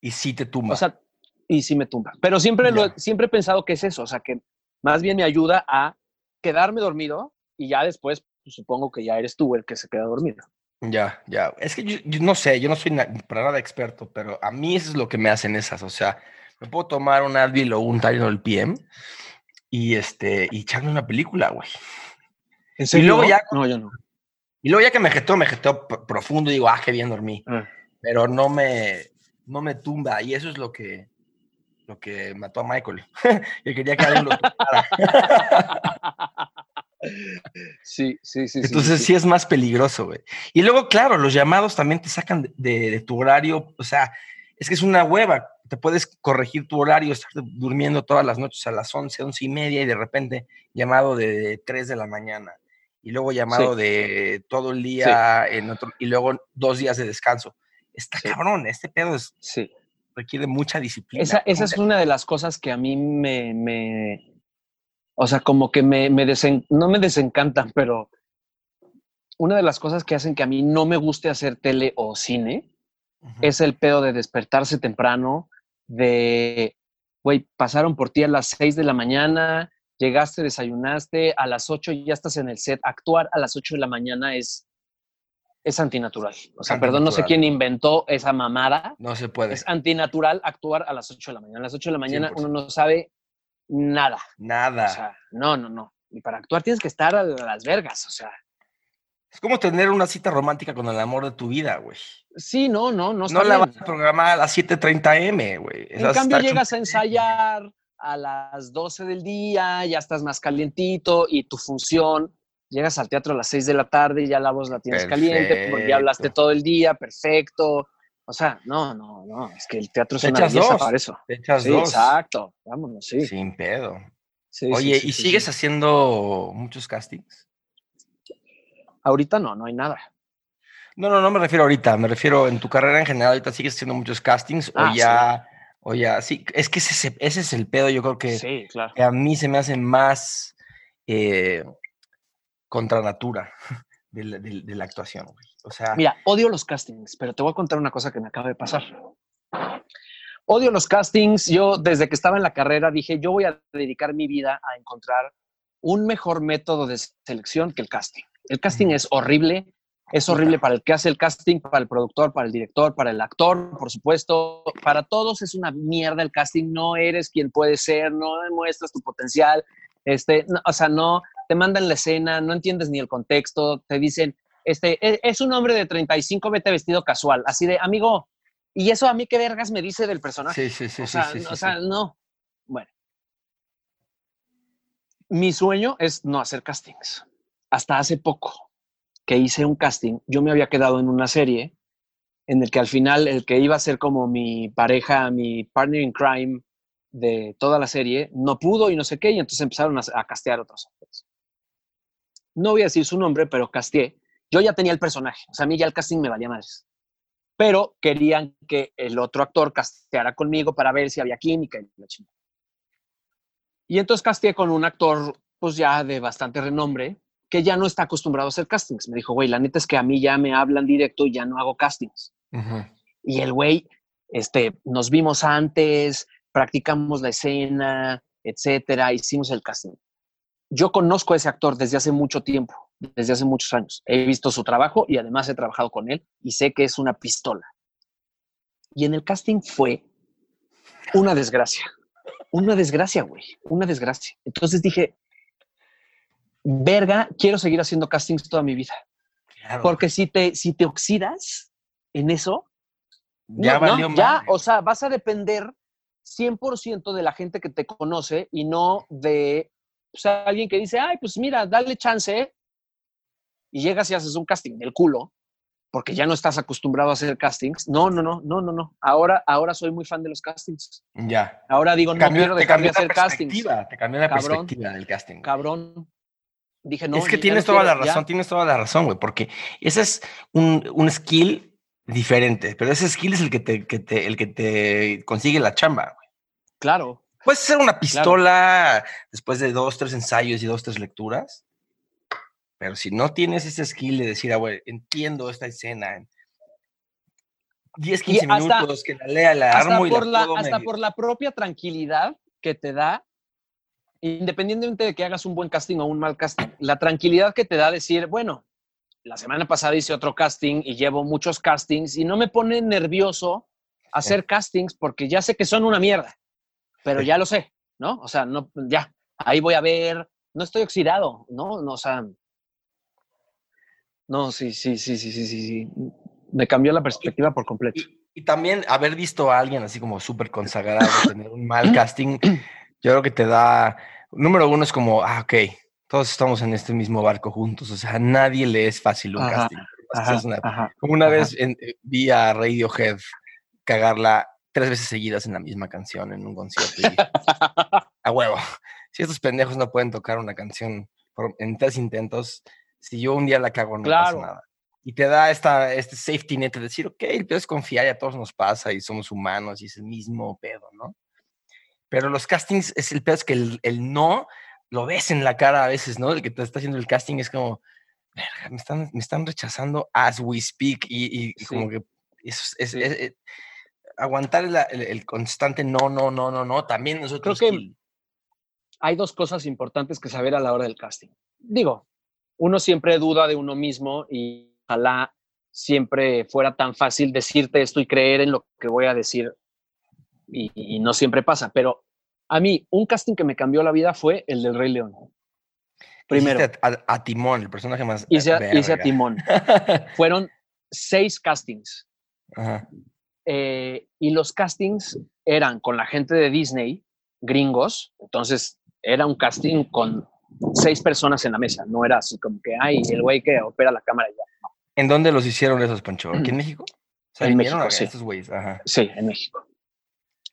Y sí te tumba. O sea, y sí me tumba. Pero siempre, lo, siempre he pensado que es eso. O sea, que más bien me ayuda a quedarme dormido y ya después pues, supongo que ya eres tú el que se queda dormido. Ya, ya. Es que yo, no sé, yo no soy para nada experto, pero a mí eso es lo que me hacen esas. O sea, me puedo tomar un Advil o un Tylenol PM y este y echarme una película, güey. Y luego ya no, yo no. Y luego ya que me jetó, me jetó profundo y digo, ah, qué bien dormí. Ah. Pero no me no me tumba y eso es lo que lo que mató a Michael. [LAUGHS] y quería que alguien lo [LAUGHS] Sí, sí, sí. Entonces sí, es más peligroso, güey. Y luego, claro, los llamados también te sacan de, tu horario. O sea, es que es una hueva. Te puedes corregir tu horario, estar durmiendo todas las noches a las 11, 11 y media y de repente llamado de 3 de la mañana. Y luego llamado de todo el día en otro, y luego dos días de descanso. Está cabrón, este pedo es, requiere mucha disciplina. Esa, esa es una de las cosas que a mí me, me o sea, como que me, me no me desencantan, pero una de las cosas que hacen que a mí no me guste hacer tele o cine es el pedo de despertarse temprano, de, güey, pasaron por ti a las 6 de la mañana, llegaste, desayunaste, a las 8 ya estás en el set. Actuar a las 8 de la mañana es, es antinatural. O sea, perdón, no sé quién inventó esa mamada. No se puede. Es antinatural actuar a las 8 de la mañana. A las 8 de la mañana uno no sabe nada. Nada. O sea, no, no, no. Y para actuar tienes que estar a las vergas, o sea. Es como tener una cita romántica con el amor de tu vida, güey. Sí, no, no, no. no la vas a programar a las 7:30 M, güey. En cambio, llegas a ensayar a las 12 del día, ya estás más calientito y tu función, llegas al teatro a las 6 de la tarde y ya la voz la tienes caliente porque ya hablaste todo el día, perfecto. O sea, no, no, no, es que el teatro es una belleza para eso. Te echas sí, dos. Exacto, vámonos, sí. Sin pedo. Oye, ¿y sigues haciendo muchos castings? Ahorita no, no hay nada. No, no, no me refiero ahorita, me refiero en tu carrera en general, ahorita sigues haciendo muchos castings o ah, ya, o ya, sí, es que ese, ese, es el pedo, yo creo que, claro. a mí se me hace más eh, contra natura [LAUGHS] de, de la actuación, güey. Mira, odio los castings, pero te voy a contar una cosa que me acaba de pasar. Odio los castings. Yo desde que estaba en la carrera dije, yo voy a dedicar mi vida a encontrar un mejor método de selección que el casting. El casting es horrible, es horrible para el que hace el casting, para el productor, para el director, para el actor, por supuesto. Para todos es una mierda el casting. No eres quien puedes ser, no demuestras tu potencial. Este, o sea, no te mandan la escena, no entiendes ni el contexto, te dicen, este, e, es un hombre de 35, vete vestido casual, así de, amigo, ¿y eso a mí qué vergas me dice del personaje? Sí, sí, sí. O sea, sí, o sea no. Bueno. Mi sueño es no hacer castings. Hasta hace poco que hice un casting, yo me había quedado en una serie en el que al final el que iba a ser como mi pareja, mi partner in crime de toda la serie, no pudo y no sé qué, y entonces empezaron a, a castear otros actores. No voy a decir su nombre, pero casteé yo ya tenía el personaje, o sea, a mí ya el casting me valía más. Pero querían que el otro actor casteara conmigo para ver si había química y la Y entonces casteé con un actor, pues ya de bastante renombre, que ya no está acostumbrado a hacer castings. Me dijo, güey, la neta es que a mí ya me hablan directo y ya no hago castings. Y el güey, este, nos vimos antes, practicamos la escena, etcétera, hicimos el casting. Yo conozco a ese actor desde hace mucho tiempo desde hace muchos años. He visto su trabajo y además he trabajado con él y sé que es una pistola. Y en el casting fue una desgracia. Una desgracia, güey. Una desgracia. Entonces dije, verga, quiero seguir haciendo castings toda mi vida. Porque si te, si te oxidas en eso, ya, ya, o sea, vas a depender 100% de la gente que te conoce y no de alguien que dice, ay, pues mira, dale chance. Y llegas y haces un casting del culo, porque ya no estás acostumbrado a hacer castings. No, no, no, no, no, no. Ahora, ahora soy muy fan de los castings. Ya. Ahora digo, no quiero dejar de hacer castings. Te cambió la perspectiva del casting. Cabrón. Dije, no. Es que tienes toda la razón, tienes toda la razón, güey, porque ese es un, un skill diferente, pero ese skill es el que te, que te, el que te consigue la chamba, güey. Claro. Puedes hacer una pistola después de dos, tres ensayos y dos, tres lecturas, pero si no tienes ese skill de decir, ah, güey, entiendo esta escena en 10, 15 minutos, que la lea, la armo y por la, Hasta por la propia tranquilidad que te da, independientemente de que hagas un buen casting o un mal casting, la tranquilidad que te da decir, bueno, la semana pasada hice otro casting y llevo muchos castings y no me pone nervioso hacer castings porque ya sé que son una mierda, pero ya lo sé, ¿no? O sea, no, ya, ahí voy a ver, no estoy oxidado, ¿no? no o sea, no, sí, sí, sí, sí, sí, sí, sí. Me cambió la perspectiva por completo. Y, también haber visto a alguien así como súper consagrado, tener un mal [CLEARS THROAT] casting, yo creo que te da, número uno es como, ah, ok, todos estamos en este mismo barco juntos, o sea, a nadie le es fácil un casting. como una vez eh, vi a Radiohead cagarla tres veces seguidas en la misma canción en un concierto. [LAUGHS] a huevo. Si estos pendejos no pueden tocar una canción en tres intentos, si yo un día la cago, no pasa nada. Y te da esta, este safety net de decir, ok, el pedo es confiar y a todos nos pasa y somos humanos y es el mismo pedo, ¿no? Pero los castings, es el pedo es que el, el no lo ves en la cara a veces, ¿no? El que te está haciendo el casting es como, me están, me están rechazando as we speak y, como que es, eh, aguantar el, constante no, no, no, no, no, también nosotros... Creo que hay dos cosas importantes que saber a la hora del casting. Digo, uno siempre duda de uno mismo y ojalá siempre fuera tan fácil decirte esto y creer en lo que voy a decir y no siempre pasa, pero a mí, un casting que me cambió la vida fue el del Rey León. Primero. A, Timón, el personaje más. Hice, hice a Timón. [LAUGHS] Fueron seis castings. Eh, y los castings eran con la gente de Disney, gringos. Entonces, era un casting con seis personas en la mesa. No era así como que, ay, el güey que opera la cámara ya. ¿En dónde los hicieron esos, Pancho? ¿Aquí en México? en México, sí. Sí, en México.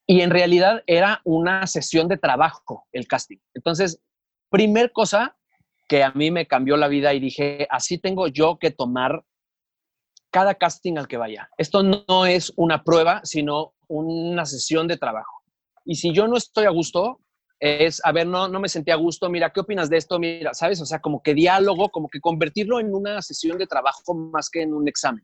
Y en realidad era una sesión de trabajo el casting. Entonces, primer cosa que a mí me cambió la vida y dije, así tengo yo que tomar cada casting al que vaya. Esto no es una prueba, sino una sesión de trabajo. Y si yo no estoy a gusto, es, a ver, no, no me sentí a gusto, mira, ¿qué opinas de esto? Mira, ¿sabes? O sea, como que diálogo, como que convertirlo en una sesión de trabajo más que en un examen.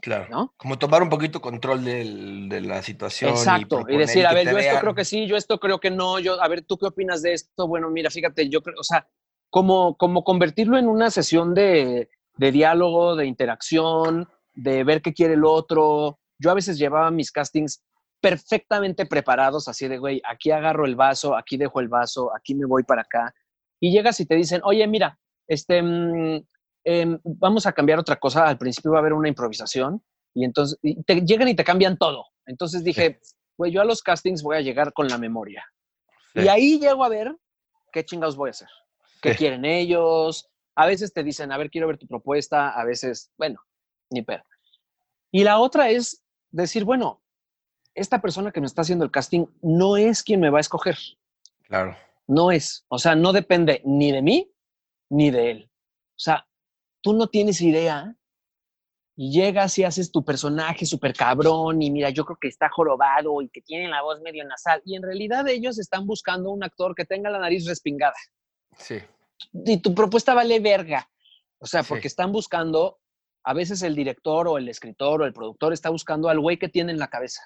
Claro. ¿no? Como tomar un poquito control de la situación. Exacto. Y, decir, a ver, yo esto creo que sí, yo esto creo que no, yo, a ver, ¿tú qué opinas de esto? Bueno, mira, fíjate, yo creo, o sea, como, como convertirlo en una sesión de, de diálogo, de interacción, de ver qué quiere el otro. Yo a veces llevaba mis castings perfectamente preparados, así de, güey, aquí agarro el vaso, aquí dejo el vaso, aquí me voy para acá. Y llegas y te dicen, oye, mira, este, Em, vamos a cambiar otra cosa, al principio va a haber una improvisación y entonces te llegan y te cambian todo. Entonces dije, pues yo a los castings voy a llegar con la memoria. Y ahí llego a ver qué chingados voy a hacer, qué quieren ellos. A veces te dicen, a ver, quiero ver tu propuesta, a veces, bueno, ni pedo. Y la otra es decir, bueno, esta persona que me está haciendo el casting no es quien me va a escoger. Claro. No es. O sea, no depende ni de mí ni de él. O sea, tú no tienes idea y llegas y haces tu personaje súper cabrón y mira, yo creo que está jorobado y que tiene la voz medio nasal y en realidad ellos están buscando un actor que tenga la nariz respingada. Sí. Y tu propuesta vale verga. O sea, porque están buscando, a veces el director o el escritor o el productor está buscando al güey que tiene en la cabeza.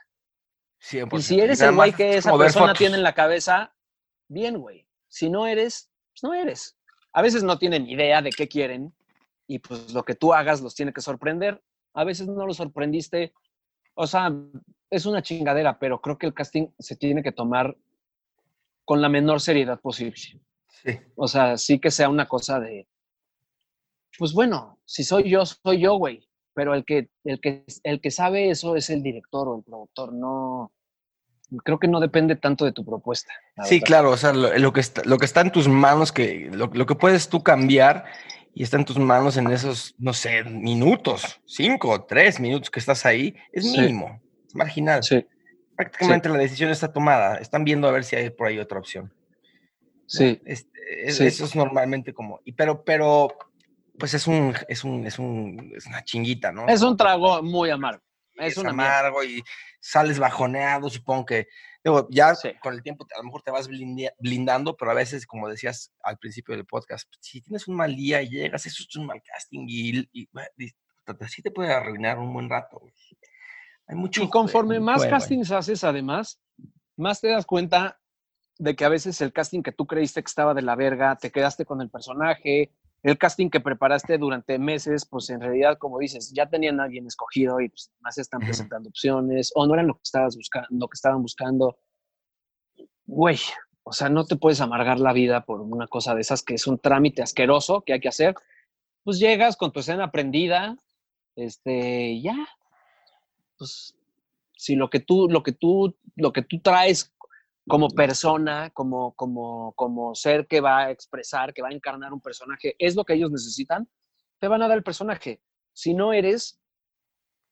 Y si eres el güey que esa persona tiene en la cabeza, bien, güey. Si no eres, pues no eres. A veces no tienen idea de qué quieren y pues lo que tú hagas los tiene que sorprender. A veces no lo sorprendiste, o sea, es una chingadera, pero creo que el casting se tiene que tomar con la menor seriedad posible. Sí. O sea, sí que sea una cosa de, pues bueno, si soy yo, soy yo, güey. Pero el que, el, que, el que sabe eso es el director o el productor, no. Creo que no depende tanto de tu propuesta. Sí, claro, o sea, lo, que está, lo que está en tus manos, que, lo, que puedes tú cambiar y está en tus manos en esos, no sé, minutos, cinco, tres minutos que estás ahí, es mínimo, es marginal. Sí. Prácticamente la decisión está tomada, están viendo a ver si hay por ahí otra opción. Sí. Eso es normalmente como, y pero, pero pues es un, es un, es un, es una chinguita, ¿no? Es un trago muy amargo. Es, un amargo y sales bajoneado, supongo que, digo, ya con el tiempo a lo mejor te vas blindando, pero a veces, como decías al principio del podcast, pues, si tienes un mal día y llegas, eso es un mal casting y, y, así te puede arruinar un buen rato. Hay mucho. Y conforme más castings haces, además, más te das cuenta de que a veces el casting que tú creíste que estaba de la verga, te quedaste con el personaje, el casting que preparaste durante meses, pues en realidad, como dices, ya tenían a alguien escogido y pues más están presentando opciones, o no eran lo que estabas buscando, lo que estaban buscando. Güey, o sea, no te puedes amargar la vida por una cosa de esas que es un trámite asqueroso que hay que hacer. Pues llegas con tu escena aprendida, este, ya. Pues si lo que tú, lo que tú, lo que tú traes como persona, como, como, como ser que va a expresar, que va a encarnar un personaje, es lo que ellos necesitan, te van a dar el personaje. Si no eres,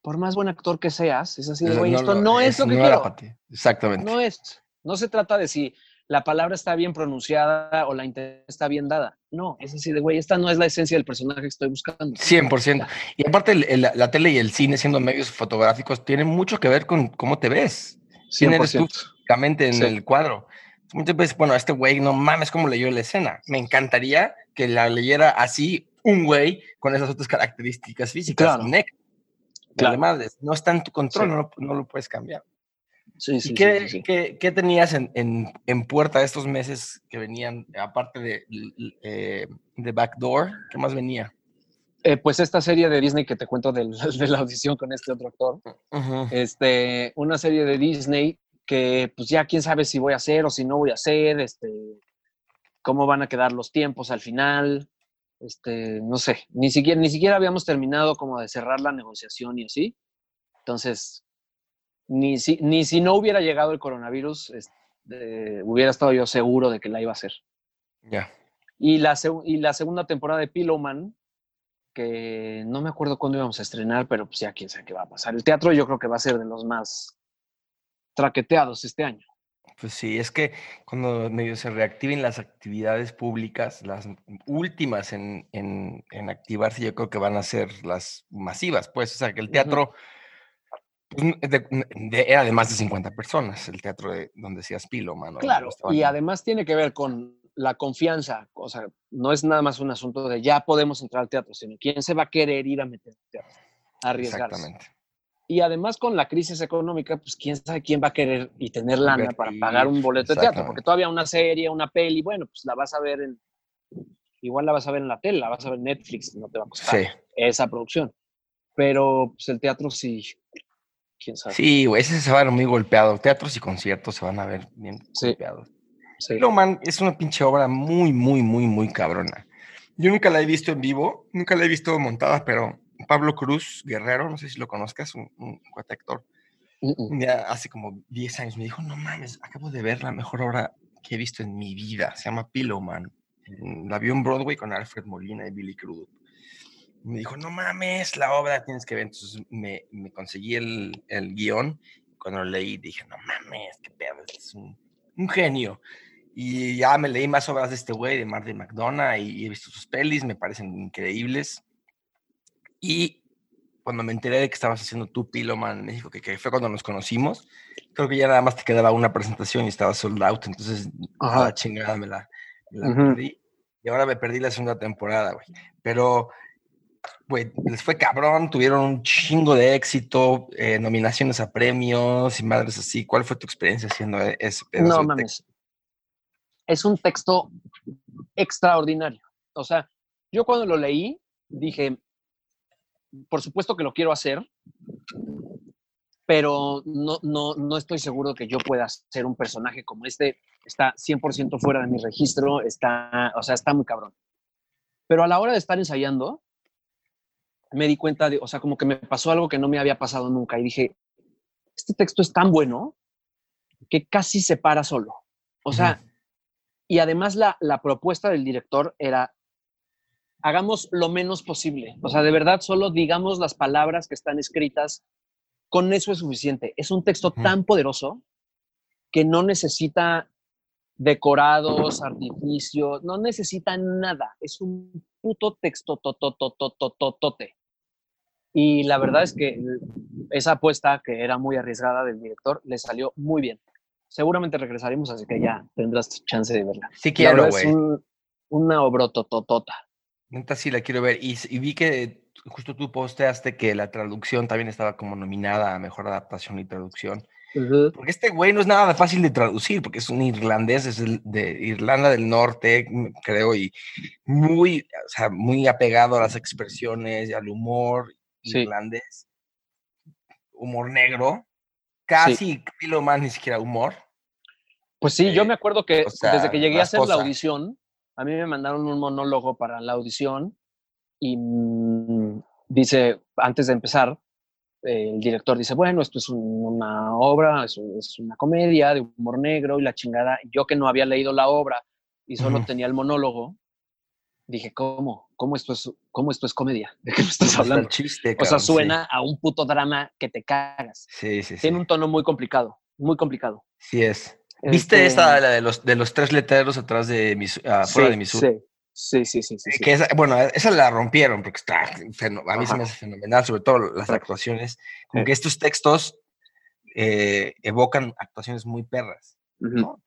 por más buen actor que seas, es así de, güey, esto no es, lo que quiero. Exactamente. No es. No se trata de si la palabra está bien pronunciada o la intención está bien dada. No, es así de, güey, esta no es la esencia del personaje que estoy buscando. 100%. Y aparte, la tele y el cine, siendo medios fotográficos, tienen mucho que ver con cómo te ves. 100% en el cuadro. Muchas veces, bueno, este güey, no mames cómo leyó la escena. Me encantaría que la leyera así un güey con esas otras características físicas. Claro. Además, no está en tu control, no, lo puedes cambiar. Sí, sí, ¿Y qué, qué, tenías en, en, puerta estos meses que venían, aparte de, eh, de Backdoor? ¿Qué más venía? Eh, pues esta serie de Disney que te cuento [LAUGHS] de la audición con este otro actor. este, una serie de Disney que pues ya quién sabe si voy a hacer o si no voy a hacer, este, cómo van a quedar los tiempos al final, este, no sé, ni siquiera, ni siquiera habíamos terminado como de cerrar la negociación y así. Entonces, ni si, ni si no hubiera llegado el coronavirus, este, hubiera estado yo seguro de que la iba a hacer. Ya. Y, la, y la segunda temporada de Pillowman, que no me acuerdo cuándo íbamos a estrenar, pero pues ya quién sabe qué va a pasar. El teatro yo creo que va a ser de los más traqueteados este año. Pues sí, es que cuando medio se reactiven las actividades públicas, las últimas en, activarse, yo creo que van a ser las masivas, pues, o sea, que el teatro pues, era de más de 50 personas, el teatro de donde decías Pilo, mano. Claro, y además tiene que ver con la confianza, o sea, no es nada más un asunto de ya podemos entrar al teatro, sino quién se va a querer ir a meter al teatro, a arriesgarse. Exactamente. Y además con la crisis económica, pues quién sabe quién va a querer y tener lana para pagar un boleto de teatro, porque todavía una serie, una peli, bueno, pues la vas a ver en, igual la vas a ver en la tele, la vas a ver en Netflix, no te va a costar esa producción. Pero pues el teatro sí, quién sabe. Sí, ese se va a ver muy golpeado. Teatros y conciertos se van a ver bien golpeados. Sí. man, es una pinche obra muy, muy, muy, muy cabrona. Yo nunca la he visto en vivo, nunca la he visto montada, pero Pablo Cruz Guerrero, no sé si lo conozcas, un, un actor. hace como 10 años me dijo, no mames, acabo de ver la mejor obra que he visto en mi vida. Se llama Pillowman. La vi en Broadway con Alfred Molina y Billy Crudup. Me dijo, no mames, la obra tienes que ver. Entonces me, me conseguí el, el, guion. Cuando lo leí dije, no mames, qué pedo, es un, un genio. Y ya me leí más obras de este güey, de Marty McDonough, y he visto sus pelis, me parecen increíbles. Y cuando me enteré de que estabas haciendo tú Piloman en México, que, que, fue cuando nos conocimos, creo que ya nada más te quedaba una presentación y estaba sold out, entonces, la chingada me la, perdí. Y ahora me perdí la segunda temporada, güey. Pero, güey, les fue cabrón, tuvieron un chingo de éxito, eh, nominaciones a premios y madres así. ¿Cuál fue tu experiencia haciendo e-, eso? No mames. Es un texto extraordinario. O sea, yo cuando lo leí, dije, por supuesto que lo quiero hacer, pero no, no, no estoy seguro que yo pueda ser un personaje como este. Está 100% fuera de mi registro, está, o sea, está muy cabrón. Pero a la hora de estar ensayando, me di cuenta de, o sea, como que me pasó algo que no me había pasado nunca y dije, este texto es tan bueno que casi se para solo. O sea, y además la, la propuesta del director era, hagamos lo menos posible. O sea, de verdad, solo digamos las palabras que están escritas con eso es suficiente. Es un texto tan poderoso que no necesita decorados, artificios, no necesita nada. Es un puto texto totototototote. Y la verdad es que esa apuesta, que era muy arriesgada del director, le salió muy bien. Seguramente regresaremos, así que ya tendrás chance de verla. Sí quiero, güey. Es una obrotototota. Neta sí la quiero ver. y vi que justo tú posteaste que la traducción también estaba como nominada a mejor adaptación y traducción. Porque este güey no es nada fácil de traducir, porque es un irlandés, es de Irlanda del Norte, creo, y muy, o sea, muy apegado a las expresiones y al humor irlandés. Humor negro, casi sí. más ni siquiera humor. Pues sí, yo eh, me acuerdo que desde que llegué a hacer la audición, a mí me mandaron un monólogo para la audición y mm, dice, antes de empezar, el director dice, bueno, esto es una obra, es, es, una comedia de humor negro y la chingada. Yo que no había leído la obra y solo tenía el monólogo, dije, ¿cómo? ¿Cómo esto es, cómo esto es comedia? ¿De qué me [LAUGHS] estás hablando? Chiste, o sea, suena a un puto drama que te cagas. Sí, sí, Tiene un tono muy complicado, muy complicado. Sí es. ¿Viste este esa, la de los, de los tres letreros atrás de mis, afuera de Missouri? Sí, Sí, sí, sí. sí, que bueno, esa la rompieron porque está, a mí se me hace fenomenal, sobre todo las actuaciones. Como que estos textos eh, evocan actuaciones muy perras, ¿no?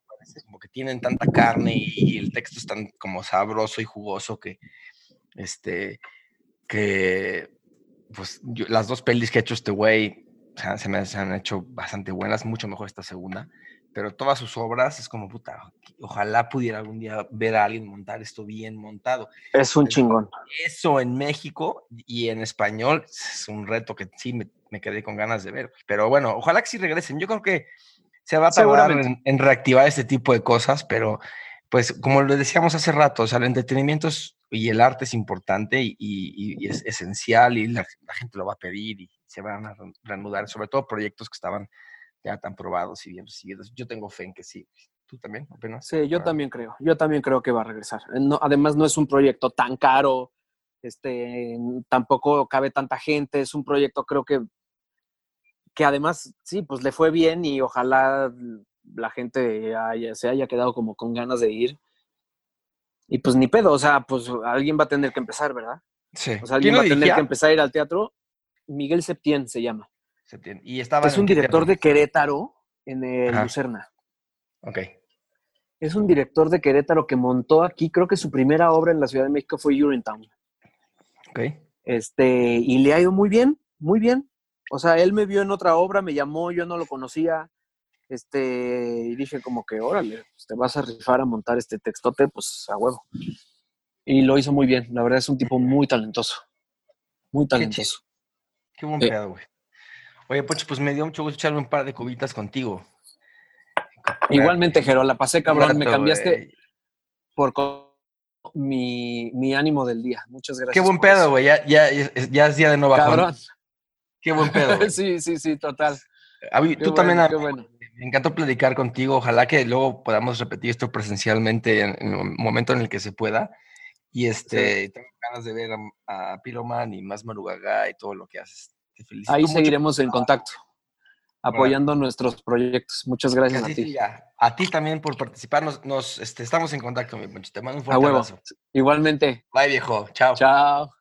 Como que tienen tanta carne y, el texto es tan como sabroso y jugoso que, este, que, pues las dos pelis que ha hecho este güey o sea, se me se han hecho bastante buenas, mucho mejor esta segunda pero todas sus obras es como, puta, ojalá pudiera algún día ver a alguien montar esto bien montado. Es un chingón. Eso en México y en español es un reto que sí me, quedé con ganas de ver. Pero bueno, ojalá que sí regresen. Yo creo que se va a tardar en, reactivar este tipo de cosas, pero pues como lo decíamos hace rato, o sea, el entretenimiento y el arte es importante y, es esencial y la, la, gente lo va a pedir y se van a reanudar, sobre todo proyectos que estaban ya tan probados y bien recibidos. Yo tengo fe en que sí. ¿Tú también apenas? Sí, yo también creo. Yo también creo que va a regresar. No, además, no es un proyecto tan caro. Este, tampoco cabe tanta gente. Es un proyecto, creo que, que además, sí, pues le fue bien y ojalá la gente se haya quedado como con ganas de ir. Y pues ni pedo, o sea, pues alguien va a tener que empezar, ¿verdad? Sí. O sea, alguien va a tener que empezar a ir al teatro. Miguel Septién se llama. Y estaba es un director de Querétaro en el Lucerna. Ok. Es un director de Querétaro que montó aquí, creo que su primera obra en la Ciudad de México fue Urinetown. Ok. Este, y le ha ido muy bien, muy bien. O sea, él me vio en otra obra, me llamó, yo no lo conocía. Este, y dije como que, órale, pues, te vas a rifar a montar este textote, pues a huevo. Y lo hizo muy bien. La verdad es un tipo muy talentoso. Muy talentoso. Qué, buen pedo, güey. Oye, Pocho, pues me dio mucho gusto echarme un par de cubitas contigo. Igualmente, Jero, la pasé cabrón. me cambiaste por mi, mi, ánimo del día. Muchas gracias. Qué buen pedo, güey. Ya, ya, ya, es día de nueva Cabrón. Qué buen pedo. [LAUGHS] sí, sí, sí, total. tú también, me encantó platicar contigo. Ojalá que luego podamos repetir esto presencialmente en, el momento en el que se pueda. Y este, tengo ganas de ver a, a Piroman y más Marugaga y todo lo que haces. Ahí seguiremos en contacto, apoyando nuestros proyectos. Muchas gracias a ti. A ti también por participar. Nos, este, estamos en contacto, mi Te mando un fuerte abrazo. Igualmente. Bye, viejo. Chao. Chao.